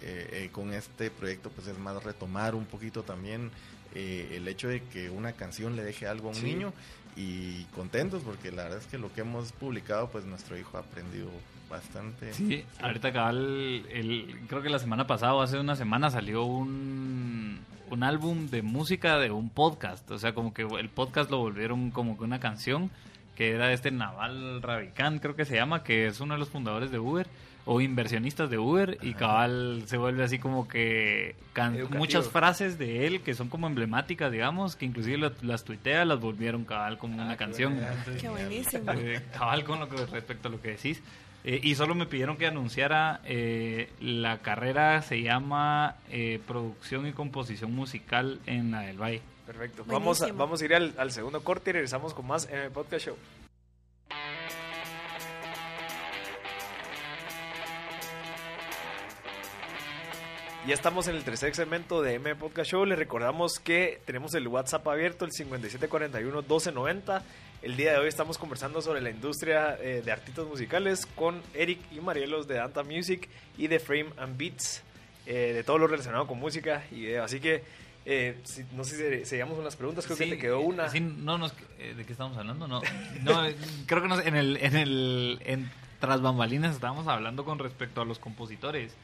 eh, eh, con este proyecto pues es más retomar un poquito también eh, el hecho de que una canción le deje algo a un niño y contentos porque la verdad es que lo que hemos publicado pues nuestro hijo ha aprendido bastante. Sí, ahorita cabal, el, creo que la semana pasada o hace una semana salió un, un álbum de música de un podcast, o sea como que el podcast lo volvieron como que una canción que era este Naval Ravikant, creo que se llama, que es uno de los fundadores de Uber o inversionistas de Uber y cabal se vuelve así como que muchas frases de él que son como emblemáticas, digamos, que inclusive las, tuitea, las volvieron cabal como una ah, canción. Qué buenísimo. Eh, cabal con lo que respecto a lo que decís. Eh, y solo me pidieron que anunciara eh, la carrera se llama producción y composición musical en la del Valle. Perfecto. Vamos a, vamos a ir al, al, segundo corte y regresamos con más en el podcast show. Ya estamos en el tercer segmento de M Podcast Show. Les recordamos que tenemos el WhatsApp abierto, el 5741-1290. El día de hoy estamos conversando sobre la industria eh, de artistas musicales con Eric y Marielos de Danta Music y de Frame and Beats, eh, de todo lo relacionado con música y video. Así que, eh, si- no sé si seguimos unas preguntas, creo que te quedó una. sí, no, nos- eh, ¿De qué estamos hablando? No, no eh, [laughs] creo que nos- en el, en el, en tras bambalinas estábamos hablando con respecto a los compositores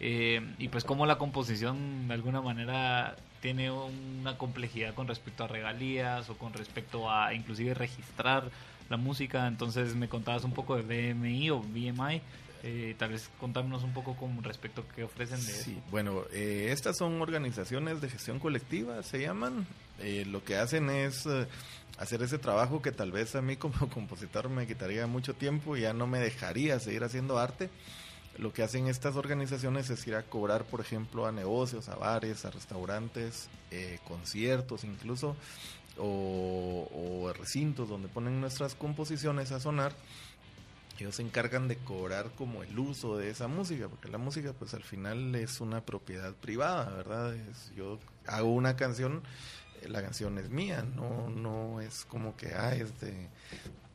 eh, y pues cómo la composición de alguna manera tiene una complejidad con respecto a regalías o con respecto a inclusive registrar la música. Entonces me contabas un poco de BMI o BMI. eh, tal vez contarnos un poco con respecto a qué ofrecen de eso. Sí, bueno, eh, estas son organizaciones de gestión colectiva, se llaman. Eh, lo que hacen es eh, hacer ese trabajo que tal vez a mí como [laughs] compositor me quitaría mucho tiempo y ya no me dejaría seguir haciendo arte. Lo que hacen estas organizaciones es ir a cobrar, por ejemplo, a negocios, a bares, a restaurantes, eh, conciertos incluso, o, recintos donde ponen nuestras composiciones a sonar ellos se encargan de cobrar como el uso de esa música, porque la música pues al final es una propiedad privada, ¿verdad? Yo hago una canción, eh, la canción es mía, no, no es como que, ah, es de,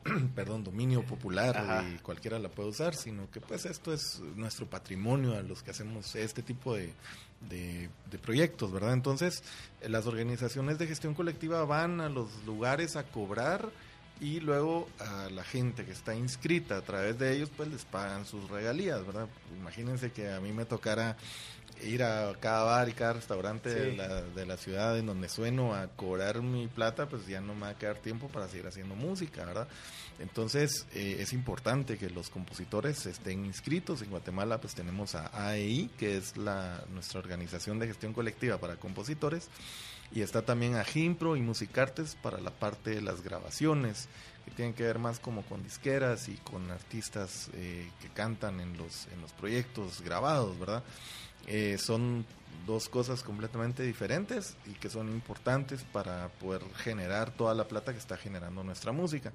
[clears throat] perdón, dominio popular Ajá. y cualquiera la puede usar, sino que pues esto es nuestro patrimonio a los que hacemos este tipo de, de, de proyectos, ¿verdad? Entonces, eh, las organizaciones de gestión colectiva van a los lugares a cobrar y luego a la gente que está inscrita a través de ellos pues les pagan sus regalías, ¿verdad? Imagínense que a mí me tocara ir a cada bar y cada restaurante de, la, de la ciudad en donde sueno a cobrar mi plata, pues ya no me va a quedar tiempo para seguir haciendo música, ¿verdad? Entonces eh, es importante que los compositores estén inscritos. En Guatemala pues tenemos a AEI, que es la, nuestra organización de gestión colectiva para compositores, y está también a Gimpro y Musicartes para la parte de las grabaciones, que tienen que ver más como con disqueras y con artistas eh, que cantan en los, en los proyectos grabados, ¿verdad? Eh, son dos cosas completamente diferentes y que son importantes para poder generar toda la plata que está generando nuestra música.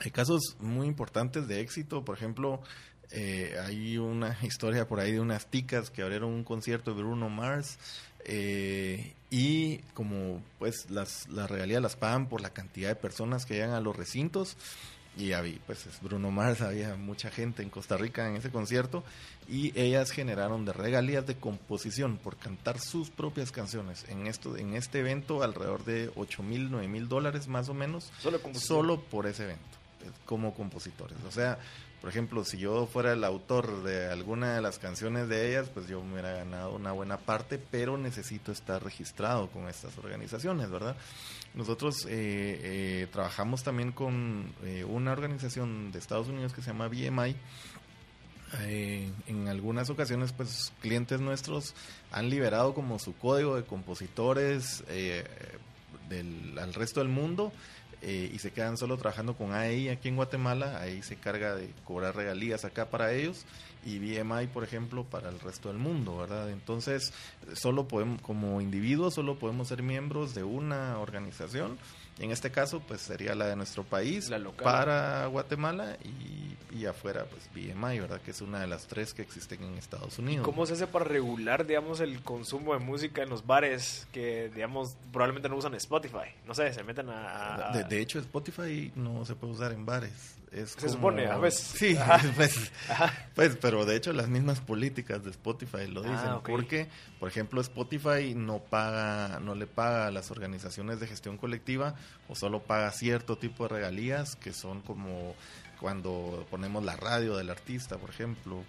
Hay casos muy importantes de éxito, por ejemplo, eh, hay una [laughs] historia por ahí de unas ticas que abrieron un concierto de Bruno Mars eh, y como pues las, las regalías las pagan por la cantidad de personas que llegan a los recintos y había, pues es Bruno Mars, había mucha gente en Costa Rica en ese concierto y ellas generaron de regalías de composición por cantar sus propias canciones. En esto, en este evento alrededor de 8 mil, 9 mil dólares más o menos, Solo solo por ese evento, eh, como compositores. O sea, por ejemplo, si yo fuera el autor de alguna de las canciones de ellas, pues yo me hubiera ganado una buena parte, pero necesito estar registrado con estas organizaciones, ¿verdad? Nosotros eh, eh, trabajamos también con eh, una organización de Estados Unidos que se llama BMI. Eh, en algunas ocasiones, pues clientes nuestros han liberado como su código de compositores del, al resto del mundo eh, y se quedan solo trabajando con AEI aquí en Guatemala. Ahí se carga de cobrar regalías acá para ellos y BMI, por ejemplo, para el resto del mundo, ¿verdad? Entonces, solo podemos, como individuos, solo podemos ser miembros de una organización. En este caso, pues sería la de nuestro país La local. para Guatemala y, y afuera, pues BMI, ¿verdad? Que es una de las tres que existen en Estados Unidos. ¿Cómo se hace para regular, digamos, el consumo de música en los bares que, digamos, probablemente no usan Spotify? No sé, se meten a... a- De, de hecho, Spotify no se puede usar en bares. Es Se como- supone, a veces. Sí, Ajá. pues, Ajá. pues, pero de hecho las mismas políticas de Spotify lo Ah, dicen. Porque, por ejemplo, Spotify no paga, no le paga a las organizaciones de gestión colectiva o solo paga cierto tipo de regalías que son como cuando ponemos la radio del artista, por ejemplo.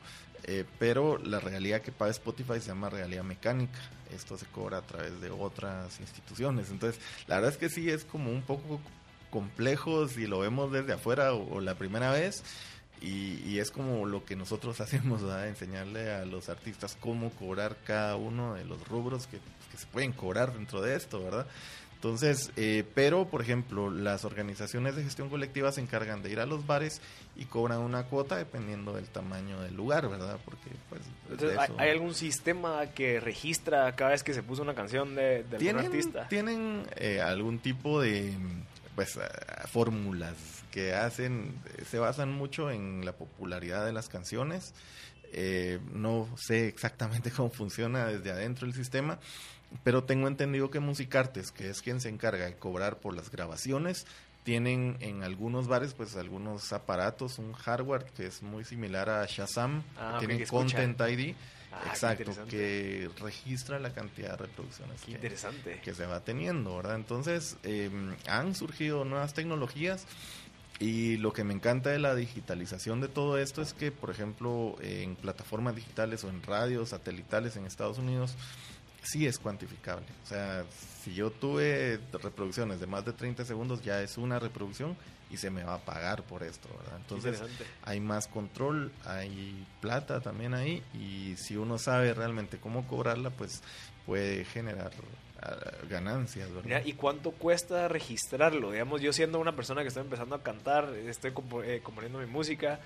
Eh, pero la regalía que paga Spotify se llama regalía mecánica. Esto se cobra a través de otras instituciones. Entonces, la verdad es que sí es como un poco complejo si lo vemos desde afuera o, o la primera vez. Y, y es como lo que nosotros [laughs] hacemos, ¿verdad? enseñarle a los artistas cómo cobrar cada uno de los rubros que, que se pueden cobrar dentro de esto, ¿verdad? Entonces, eh, pero por ejemplo, las organizaciones de gestión colectiva se encargan de ir a los bares y cobran una cuota dependiendo del tamaño del lugar, ¿verdad? Porque pues Entonces, ¿hay, eso- hay algún sistema que registra cada vez que se puso una canción de, de algún ¿Tienen, artista? tienen eh, algún tipo de pues eh, fórmulas que hacen, eh, se basan mucho en la popularidad de las canciones. Eh, no sé exactamente [laughs] cómo funciona desde adentro el sistema, pero tengo entendido que Musicartes, que es quien se encarga de cobrar por las grabaciones, tienen en algunos bares pues algunos aparatos, un hardware que es muy similar a Shazam, Ah, que tienen. Content ID, Ah, exacto, que registra la cantidad de reproducciones que, interesante. que se va teniendo, ¿verdad? Entonces, eh, han surgido nuevas tecnologías y lo que me encanta de la digitalización de todo esto es que, por ejemplo, en plataformas digitales o en radios satelitales en Estados Unidos, sí es cuantificable. O sea, si yo tuve reproducciones de más de 30 segundos, ya es una reproducción y se me va a pagar por esto, ¿verdad? Entonces, hay más control, hay plata también ahí y si uno sabe realmente cómo cobrarla, pues puede generar ah, ganancias, ¿verdad? Mira, ¿y cuánto cuesta registrarlo? Digamos, yo siendo una persona que estoy empezando a cantar, estoy compo- eh, componiendo mi música,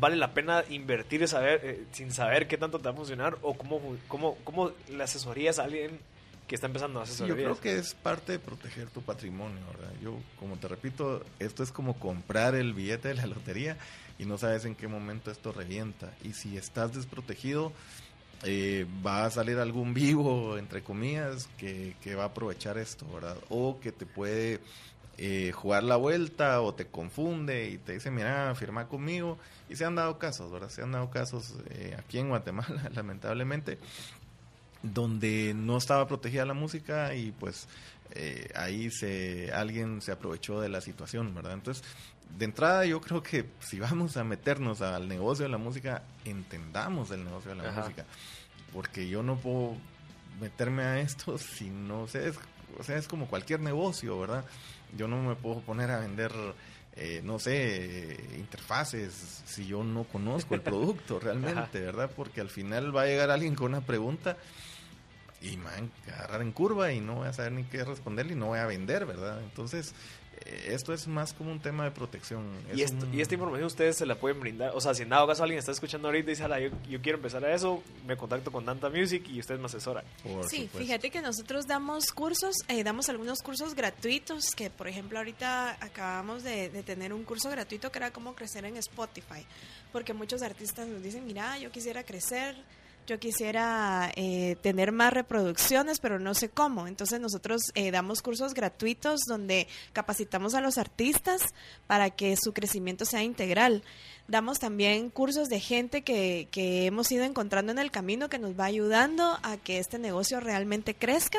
¿vale la pena invertir saber, eh, sin saber qué tanto te va a funcionar? ¿O cómo, cómo, cómo le asesorías a alguien que está empezando a asesorías? yo creo que es parte de proteger tu patrimonio, ¿verdad? Yo, como te repito, esto es como comprar el billete de la lotería y no sabes en qué momento esto revienta. Y si estás desprotegido, eh, va a salir algún vivo, entre comillas, que, que va a aprovechar esto, ¿verdad? O que te puede eh, jugar la vuelta o te confunde y te dice, mira, firma conmigo. Y se han dado casos, ¿verdad? Se han dado casos eh, aquí en Guatemala, [laughs] lamentablemente, donde no estaba protegida la música y pues eh, ahí se alguien se aprovechó de la situación, ¿verdad? Entonces, de entrada yo creo que si vamos a meternos al negocio de la música, entendamos el negocio de la Ajá. música, porque yo no puedo meterme a esto [laughs] si no sé, es, o sea, es como cualquier negocio, ¿verdad? Yo no me puedo poner a vender eh, no sé, interfaces, si yo no conozco el [laughs] producto realmente, ¿verdad? Porque al final va a llegar alguien con una pregunta y me van a agarrar en curva y no voy a saber ni qué responder y no voy a vender, ¿verdad? Entonces, eh, esto es más como un tema de protección. Y, Es esto- un- y esta información ustedes se la pueden brindar. O sea, si en dado caso alguien está escuchando ahorita y dice, "Ala, yo, yo quiero empezar a eso, me contacto con Danta Music y ustedes me asesoran. por Sí, supuesto. fíjate que nosotros damos cursos, eh, damos algunos cursos gratuitos, que por ejemplo ahorita acabamos de, de tener un curso gratuito que era cómo crecer en Spotify, porque muchos artistas nos dicen, mira, yo quisiera crecer, yo quisiera eh, tener más reproducciones, pero no sé cómo. Entonces nosotros eh, damos cursos gratuitos donde capacitamos a los artistas para que su crecimiento sea integral. Damos también cursos de gente que, que hemos ido encontrando en el camino que nos va ayudando a que este negocio realmente crezca.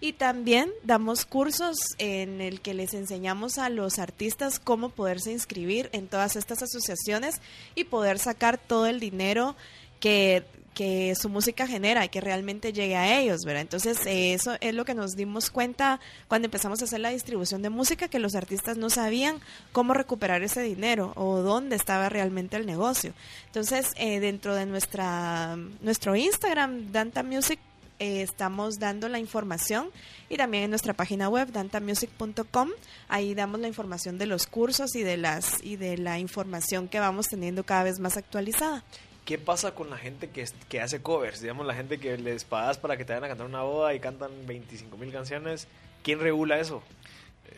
Y también damos cursos en el que les enseñamos a los artistas cómo poderse inscribir en todas estas asociaciones y poder sacar todo el dinero que que su música genera y que realmente llegue a ellos, ¿verdad? Entonces, eso es lo que nos dimos cuenta cuando empezamos a hacer la distribución de música, que los artistas no sabían cómo recuperar ese dinero o dónde estaba realmente el negocio. Entonces, eh, dentro de nuestra nuestro Instagram, Danta Music, eh, estamos dando la información y también en nuestra página web dantamusic.com ahí damos la información de los cursos y de las y de la información que vamos teniendo cada vez más actualizada. ¿Qué pasa con la gente que, que hace covers? Digamos, la gente que les pagas para que te vayan a cantar una boda y cantan 25 mil canciones. ¿Quién regula eso?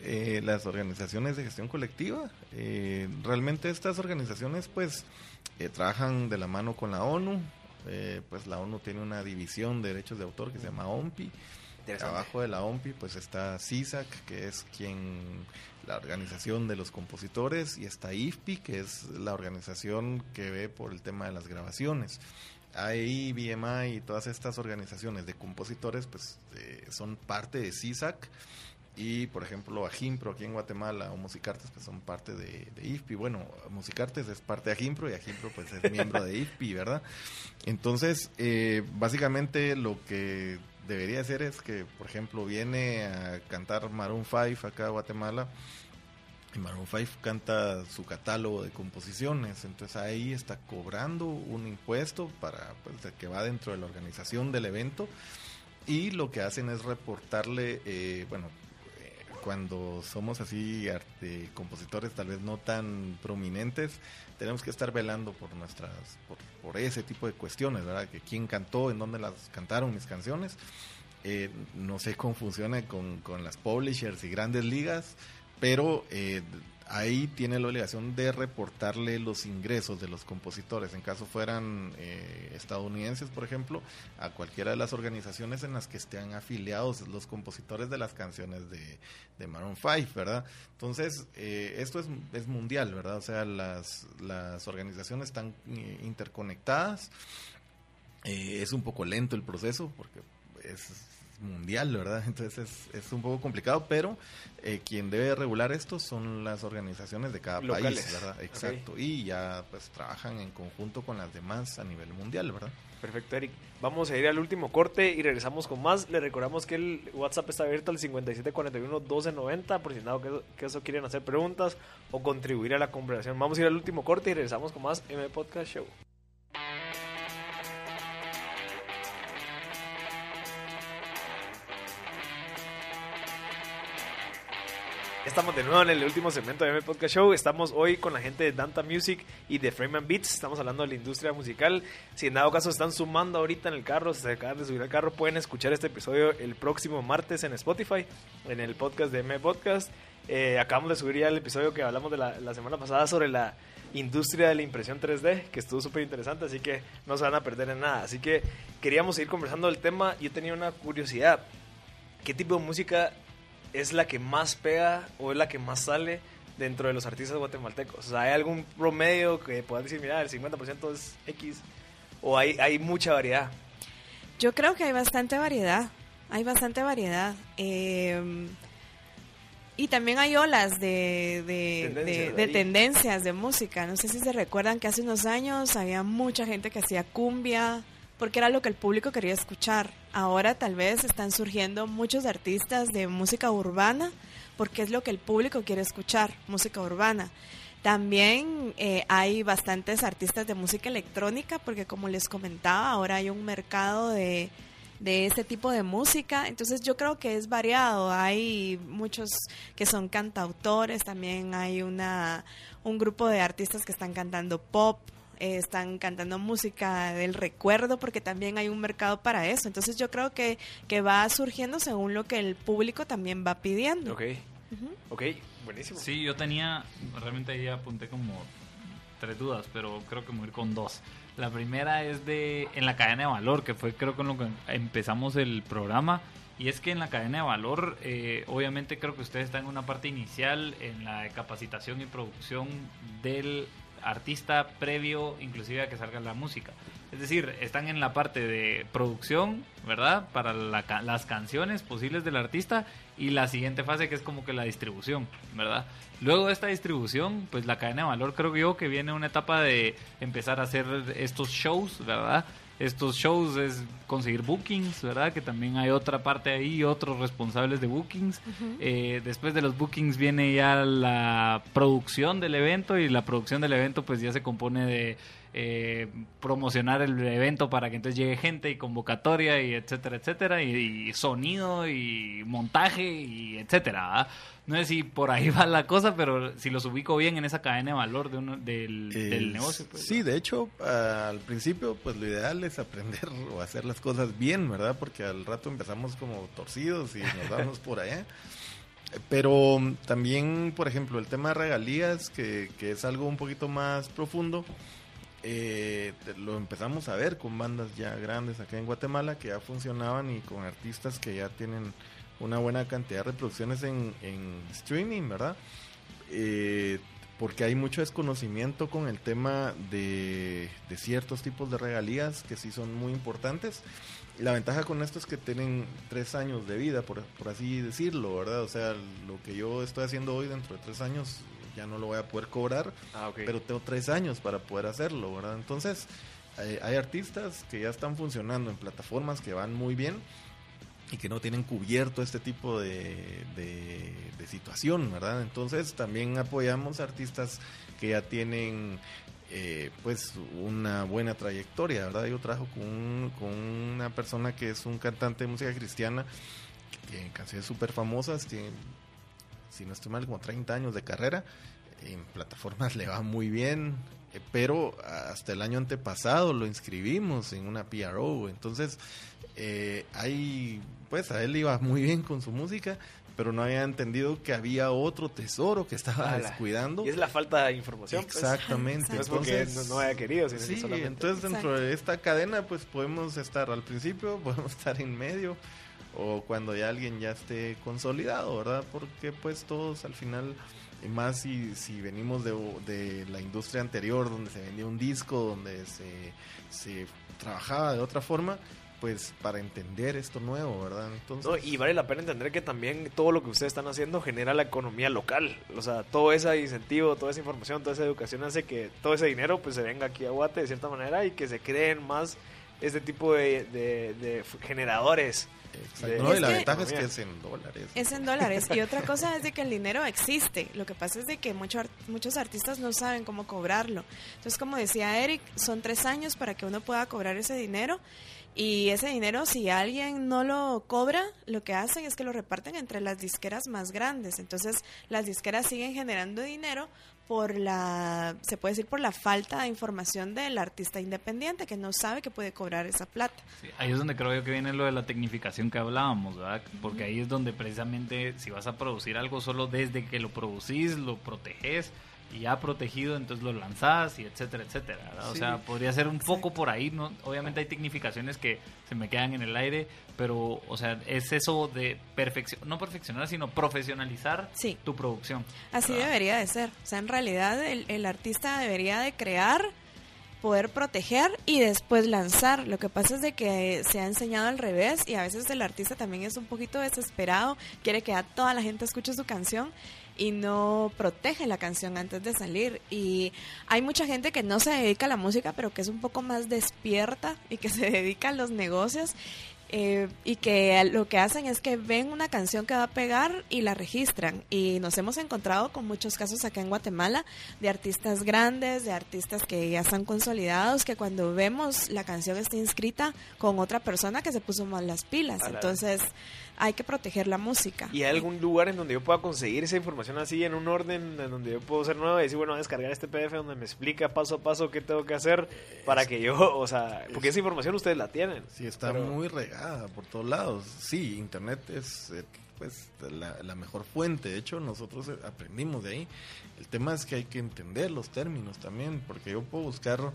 eh, las organizaciones de gestión colectiva. Eh, realmente estas organizaciones pues eh, trabajan de la mano con la ONU. Eh, pues la ONU tiene una división de derechos de autor que se llama OMPI. Abajo de la OMPI pues está CISAC, que es quien la organización de los compositores, y está IFPI, que es la organización que ve por el tema de las grabaciones. AEI, BMI y todas estas organizaciones de compositores pues eh, son parte de CISAC y por ejemplo Agimpro aquí en Guatemala o Musicartes pues son parte de, IFPI. Bueno, Musicartes es parte de Agimpro y Agimpro pues es miembro de IFPI, ¿verdad? Entonces, eh, básicamente lo que debería hacer es que, por ejemplo, viene a cantar Maroon 5 acá a Guatemala y Maroon 5 canta su catálogo de composiciones, entonces ahí está cobrando un impuesto para pues, que va dentro de la organización del evento y lo que hacen es reportarle, eh, bueno, eh, cuando somos así arte, compositores tal vez no tan prominentes, tenemos que estar velando por nuestras, por, por ese tipo de cuestiones, ¿verdad? Que quién cantó, en dónde las cantaron mis canciones. Eh, no sé cómo funciona con, con las publishers y grandes ligas, pero eh, ahí tiene la obligación de reportarle los ingresos de los compositores. En caso fueran eh, estadounidenses, por ejemplo, a cualquiera de las organizaciones en las que estén afiliados los compositores de las canciones de, de Maroon 5, ¿verdad? Entonces, eh, esto es, es, mundial, ¿verdad? O sea, las, las organizaciones están eh, interconectadas. es un poco lento el proceso porque es mundial, ¿verdad? [laughs] Entonces es, un poco complicado, pero eh, quien debe regular esto son las organizaciones de cada país, ¿verdad? Exacto. Y ya pues trabajan en conjunto con las demás a nivel mundial, ¿verdad? Perfecto, Eric. Vamos a ir al último corte y regresamos con más. Le recordamos que el WhatsApp está abierto al 5741-1290 por si nada que, que, eso quieren hacer preguntas o contribuir a la conversación. Vamos a ir al último corte y regresamos con más M Podcast Show. Estamos de nuevo en el último segmento de M Podcast Show. Estamos hoy con la gente de Danta Music y de Frame and Beats. Estamos hablando de la industria musical. Si en dado caso están sumando ahorita en el carro, se acaban de subir al carro, pueden escuchar este episodio el próximo martes en Spotify, en el podcast de M Podcast. Eh, acabamos de subir ya el episodio que hablamos de la, la semana pasada sobre la industria de la impresión 3D, que estuvo súper interesante, así que no se van a perder en nada. Así que queríamos seguir conversando del tema. Yo tenía una curiosidad. ¿Qué tipo de música es la que más pega o es la que más sale dentro de los artistas guatemaltecos? O sea, ¿hay algún promedio que puedas decir, mira, el 50% es X? ¿O hay, hay mucha variedad? Yo creo que hay bastante variedad. Hay bastante variedad. Eh, y también hay olas de, de, de, tendencias de música. No sé si se recuerdan que hace unos años había mucha gente que hacía cumbia, porque era lo que el público quería escuchar. Ahora tal vez están surgiendo muchos artistas de música urbana, porque es lo que el público quiere escuchar, música urbana. También eh, hay bastantes artistas de música electrónica, porque como les comentaba, ahora hay un mercado de, de ese tipo de música. Entonces yo creo que es variado. Hay muchos que son cantautores, también hay una, un grupo de artistas que están cantando pop, eh, están cantando música del recuerdo, porque también hay un mercado para eso. Entonces yo creo que, que va surgiendo según lo que el público también va pidiendo. Ok, ok, buenísimo. Sí, yo tenía, realmente ahí apunté como tres dudas, pero creo que voy con dos. La primera es de en la cadena de valor, que fue creo con lo que empezamos el programa. Y es que en la cadena de valor, eh, obviamente creo que ustedes están en una parte inicial en la capacitación y producción del artista previo inclusive a que salga la música. Es decir, están en la parte de producción, ¿verdad? Para las canciones posibles del artista y la siguiente fase que es como que la distribución, ¿verdad? Luego de esta distribución, pues la cadena de valor creo yo que viene una etapa de empezar a hacer estos shows, ¿verdad? Estos shows es conseguir bookings, ¿verdad? Que también hay otra parte ahí, otros responsables de bookings. Eh, después de los bookings viene ya la producción del evento y la producción del evento pues ya se compone de eh, promocionar el evento para que entonces llegue gente y convocatoria y etcétera, etcétera, y, sonido y montaje y etcétera. No sé si por ahí [laughs] va la cosa, pero si los ubico bien en esa cadena de valor de uno, del, del negocio. Pues, sí, de hecho, al principio, pues lo ideal es aprender [laughs] o hacer las cosas bien, ¿verdad? Porque al rato empezamos como torcidos y nos vamos [laughs] por allá. Pero también, por ejemplo, el tema de regalías, que, que es algo un poquito más profundo, eh, lo empezamos a ver con bandas ya grandes acá en Guatemala que ya funcionaban y con artistas que ya tienen una buena cantidad de reproducciones en, streaming, ¿verdad? Eh, porque hay mucho desconocimiento con el tema de, ciertos tipos de regalías que sí son muy importantes. la ventaja con esto es que tienen tres años de vida, por, por así decirlo, ¿verdad? O sea, lo que yo estoy haciendo hoy dentro de tres años ya no lo voy a poder cobrar, ah, pero tengo tres años para poder hacerlo, ¿verdad? Entonces, eh, hay artistas que ya están funcionando en plataformas que van muy bien y que no tienen cubierto este tipo de, de, situación, ¿verdad? Entonces, también apoyamos artistas que ya tienen eh, pues una buena trayectoria, ¿verdad? Yo trabajo con, con una persona que es un cantante de música cristiana, que tiene canciones súper famosas, tiene si no estoy mal, como 30 años de carrera. En plataformas [laughs] le va muy bien, eh, pero hasta el año antepasado lo inscribimos en una PRO. Entonces, eh, ahí, pues a él iba muy bien con su música, pero no había entendido que había otro tesoro que estaba Ala. descuidando. Y es la falta de información. pues. Exactamente. No es porque Entonces, no, haya querido, sino que Sí, solamente- entonces dentro de esta cadena pues podemos estar al principio, [laughs] podemos estar en medio o cuando ya alguien ya esté consolidado, ¿verdad? Porque pues todos al final, y más si, si venimos de, de la industria anterior donde se vendía un disco, donde se, se trabajaba de otra forma, pues para entender esto nuevo, ¿verdad? Entonces, No, y vale la pena entender que también todo lo que ustedes están haciendo genera la economía local. O sea, todo ese incentivo, toda esa información, toda esa educación hace que todo ese dinero pues se venga aquí a Guate de cierta manera y que se creen más este tipo de, de- generadores. exacto. No, y Es la que- ventaja es que es en dólares. Es en dólares. Y otra cosa es de que el dinero existe. Lo que pasa es de que mucho ar- muchos artistas no saben cómo cobrarlo. Entonces, como decía Eric, son tres años para que uno pueda cobrar ese dinero. Y ese dinero, si alguien no lo cobra, lo que hacen es que lo reparten entre las disqueras más grandes. Entonces, las disqueras siguen generando dinero por la, se puede decir, por la falta de información del artista independiente que no sabe que puede cobrar esa plata. Sí, ahí es donde creo yo que viene lo de la tecnificación que hablábamos, ¿verdad? Porque ahí es donde precisamente si vas a producir algo solo desde que lo producís, lo proteges y ya protegido, entonces lo lanzás y etcétera, etcétera, ¿verdad? O Sí. sea, podría ser un poco por ahí, ¿no? Obviamente hay tecnificaciones que se me quedan en el aire, pero, o sea, es eso de perfección, no perfeccionar, sino profesionalizar Sí. tu producción. Así ¿verdad? debería de ser. O sea, en realidad el, el artista debería de crear, poder proteger y después lanzar. Lo que pasa es de que se ha enseñado al revés y a veces el artista también es un poquito desesperado, quiere que a toda la gente escuche su canción y no protege la canción antes de salir. Y hay mucha gente que no se dedica a la música, pero que es un poco más despierta y que [laughs] se dedica a los negocios eh, y que lo que hacen es que ven una canción que va a pegar y la registran. Y nos hemos encontrado con muchos casos acá en Guatemala de artistas grandes, de artistas que ya están consolidados, que cuando vemos la canción está inscrita con otra persona que se puso mal las pilas. Entonces hay que proteger la música. ¿Y hay algún lugar en donde yo pueda conseguir esa información así en un orden en donde yo puedo ser nuevo y decir, bueno, voy a descargar este PDF donde me explica paso a paso qué tengo que hacer para que yo, [laughs] o sea, porque esa información ustedes la tienen. Sí, está Pero- muy regada por todos lados. Sí, Internet es eh, pues la, la mejor fuente. De hecho, nosotros eh, aprendimos de ahí. El tema es que hay que entender los términos también, porque yo puedo buscar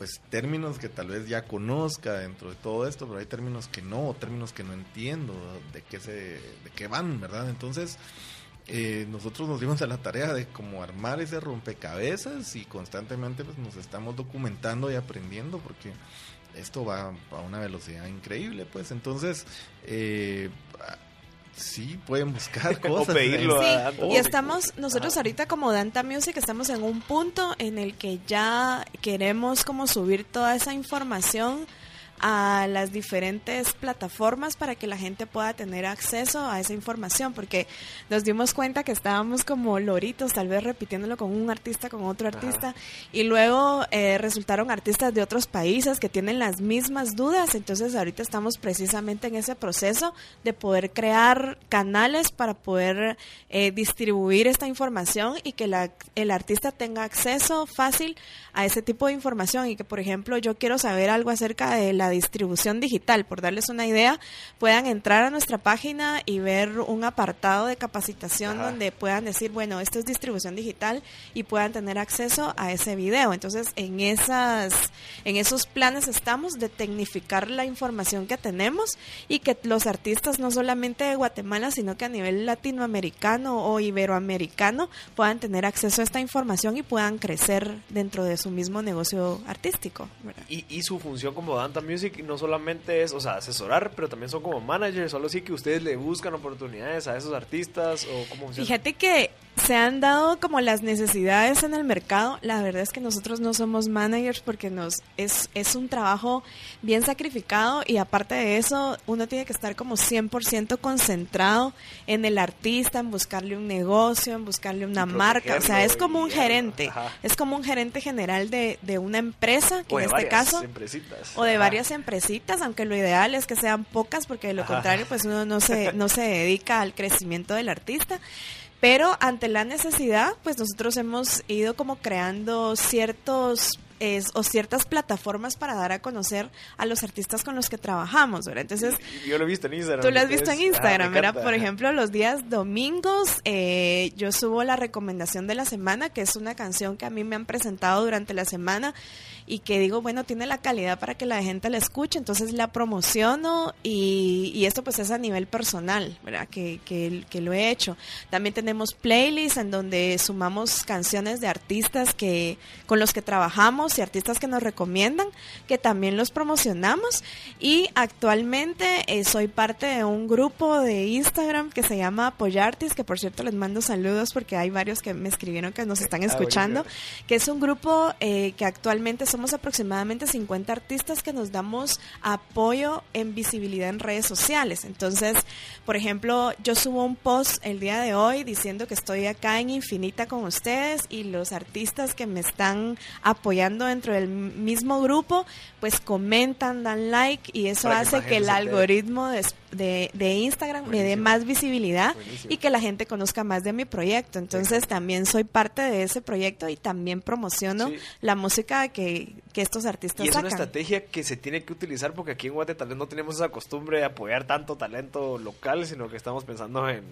pues términos que tal vez ya conozca dentro de todo esto, pero hay términos que no, términos que no entiendo de qué se, de qué van, ¿verdad? Entonces, eh, nosotros nos dimos a la tarea de como armar ese rompecabezas y constantemente pues nos estamos documentando y aprendiendo porque esto va a una velocidad increíble, pues entonces eh, sí pueden buscar [laughs] O cosas. pedirlo Sí, a Danta y estamos, nosotros ahorita como Danta Music estamos en un punto en el que ya queremos como subir toda esa información a las diferentes plataformas para que la gente pueda tener acceso a esa información, porque nos dimos cuenta que estábamos como loritos, tal vez repitiéndolo con un artista, con otro artista, y luego eh, resultaron artistas de otros países que tienen las mismas dudas, entonces ahorita estamos precisamente en ese proceso de poder crear canales para poder eh, distribuir esta información y que la- el artista tenga acceso fácil a ese tipo de información. Y que, por ejemplo, yo quiero saber algo acerca de la distribución digital, por darles una idea, puedan entrar a nuestra página y ver un apartado de capacitación Ajá. donde puedan decir, bueno, esto es distribución digital y puedan tener acceso a ese video. Entonces, en esas en esos planes estamos de tecnificar la información que tenemos y que los artistas no solamente de Guatemala, sino que a nivel latinoamericano o iberoamericano puedan tener acceso a esta información y puedan crecer dentro de su mismo negocio artístico. ¿verdad? Y, y su función como Danta Music no solamente es, o sea, asesorar, pero también son como managers, solo sí que ustedes le buscan oportunidades a esos artistas o cómo funciona. Fíjate que se han dado como las necesidades en el mercado. La verdad es que nosotros no somos managers porque nos es, es un trabajo bien sacrificado y aparte de eso uno tiene que estar como 100% concentrado en el artista, en buscarle un negocio, en buscarle una marca. O sea, es como un gerente. ajá. Es como un gerente general de, de una empresa, que o en este caso empresitas. o de Ajá. varias empresitas, aunque lo ideal es que sean pocas, porque de lo Ajá. contrario, pues uno no se, no se [laughs] dedica al crecimiento del artista. Pero ante la necesidad, pues nosotros hemos ido como creando ciertos es, o ciertas plataformas para dar a conocer a los artistas con los que trabajamos, ¿verdad? Entonces, Yo lo he visto en Instagram. Tú lo has visto en ah, Instagram. Por ejemplo, los días domingos eh, yo subo la recomendación de la semana, que es una canción que a mí me han presentado durante la semana y que digo, bueno, tiene la calidad para que la gente la escuche, entonces la promociono y, y esto pues es a nivel personal, ¿verdad? Que, que, que lo he hecho. También tenemos playlists en donde sumamos canciones de artistas que con los que trabajamos y artistas que nos recomiendan, que también los promocionamos y actualmente eh, soy parte de un grupo de Instagram que se llama Apoyartis, que por cierto les mando saludos porque hay varios que me escribieron que nos están Ah, escuchando, que es un grupo eh, que actualmente somos aproximadamente 50 artistas que nos damos apoyo en visibilidad en redes sociales. Entonces, por ejemplo, yo subo un post el día de hoy diciendo que estoy acá en Infinita con ustedes y los artistas que me están apoyando dentro del mismo grupo, pues comentan, dan like y eso Para hace que el algoritmo de, de- de Instagram me dé más visibilidad Buenísimo. y que la gente conozca más de mi proyecto. Entonces también soy parte de ese proyecto y también promociono Sí. la música que, que estos artistas Y es una estrategia que se tiene que utilizar porque aquí en Guate tal vez no tenemos esa costumbre de apoyar tanto talento local, sino que estamos pensando en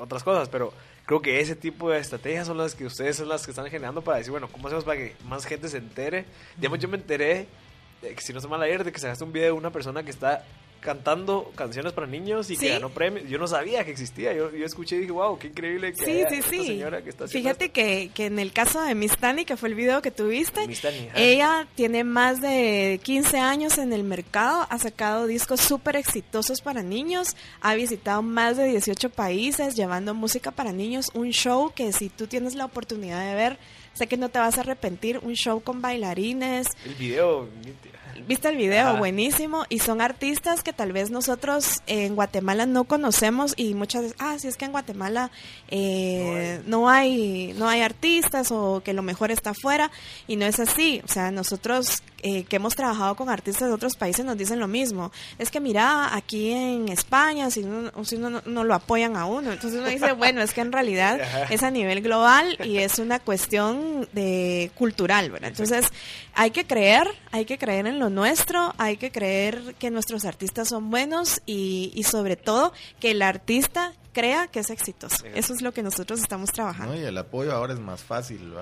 otras cosas. Pero creo que ese tipo de estrategias son las que ustedes son las que están generando para decir, bueno, ¿cómo hacemos para que más gente se entere? Digamos, yo me enteré, de que si no se mal ayer, de que se hace un video de una persona que está cantando canciones para niños y ¿Sí? que ganó premios. Yo no sabía que existía. Yo, yo escuché y dije, wow, qué increíble que Sí, sí, esta sí. señora que está haciendo Fíjate que, que en el caso de Miss Tani, que fue el video que tuviste, Tani, ella tiene más de 15 años en el mercado, ha sacado discos súper exitosos para niños, ha visitado más de 18 países llevando música para niños, un show que si tú tienes la oportunidad de ver, sé que no te vas a arrepentir, un show con bailarines, El video. Viste el video, Ajá. buenísimo. Y son artistas que tal vez nosotros en Guatemala no conocemos y muchas veces, ah, sí es que en Guatemala eh, no, hay. no hay artistas o que lo mejor está afuera. Y no es así. O sea, nosotros eh, que hemos trabajado con artistas de otros países nos dicen lo mismo. Es que mira, aquí en España, si no, si uno no, no lo apoyan a uno. Entonces uno dice, bueno, es que en realidad [laughs] es a nivel global y es una cuestión de cultural, ¿verdad? Entonces hay que creer, hay que creer en lo nuestro, hay que creer que nuestros artistas son buenos y, y sobre todo que el artista crea que es exitoso. Eso es lo que nosotros estamos trabajando. ¿no? Y el apoyo ahora es más fácil.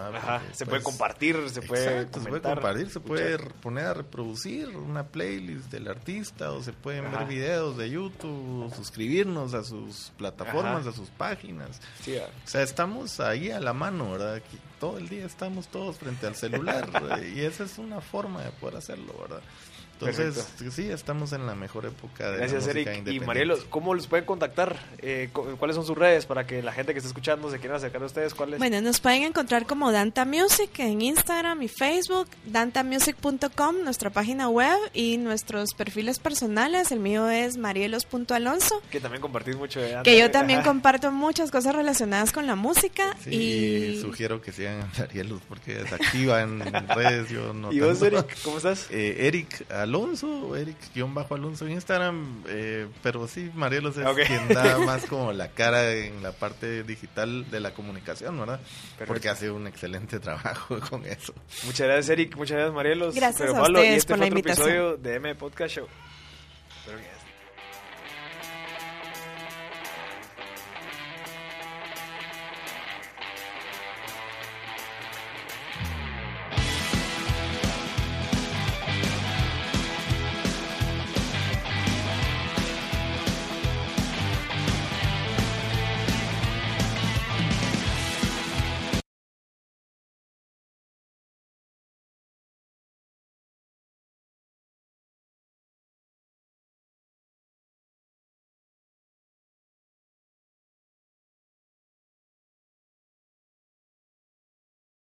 se puede pues, compartir, se puede Exacto, se puede compartir, se puede escuchar. poner a reproducir una playlist del artista o se pueden Ajá. ver videos de YouTube, o suscribirnos a sus plataformas, Ajá. a sus páginas. Sí, ah. O sea, estamos ahí a la mano, ¿verdad? Aquí todo el día estamos todos frente al celular [laughs] y esa es una forma de poder hacerlo, ¿verdad? Entonces, sí, estamos en la mejor época de Gracias, la música Eric. Y. Marielos, ¿cómo los pueden contactar? Eh, cu- ¿Cuáles son sus redes para que la gente que está escuchando se quiera acercar a ustedes? ¿Cuáles? Bueno, nos pueden encontrar como Danta Music en Instagram y Facebook, dantamusic.com, nuestra página web y nuestros perfiles personales. El mío es marielos.alonso. Que también compartís mucho de Que yo también Ajá. [laughs] comparto muchas cosas relacionadas con la música Sí, y sugiero que sigan a Marielos porque desactiva en [laughs] redes. Yo no ¿Y vos, tanto. Eric? ¿Cómo estás? Eh, Eric Alonso, Eric-Alonso en Instagram, eh, pero sí, Marielos es quien da [laughs] más como la cara en la parte digital de la comunicación, ¿verdad? Perfecto. Porque hace un excelente [laughs] trabajo con eso. Muchas gracias, Eric. Muchas gracias, Marielos. Gracias Pero, a Pablo, y ustedes este por fue la otro invitación. episodio de M Podcast Show.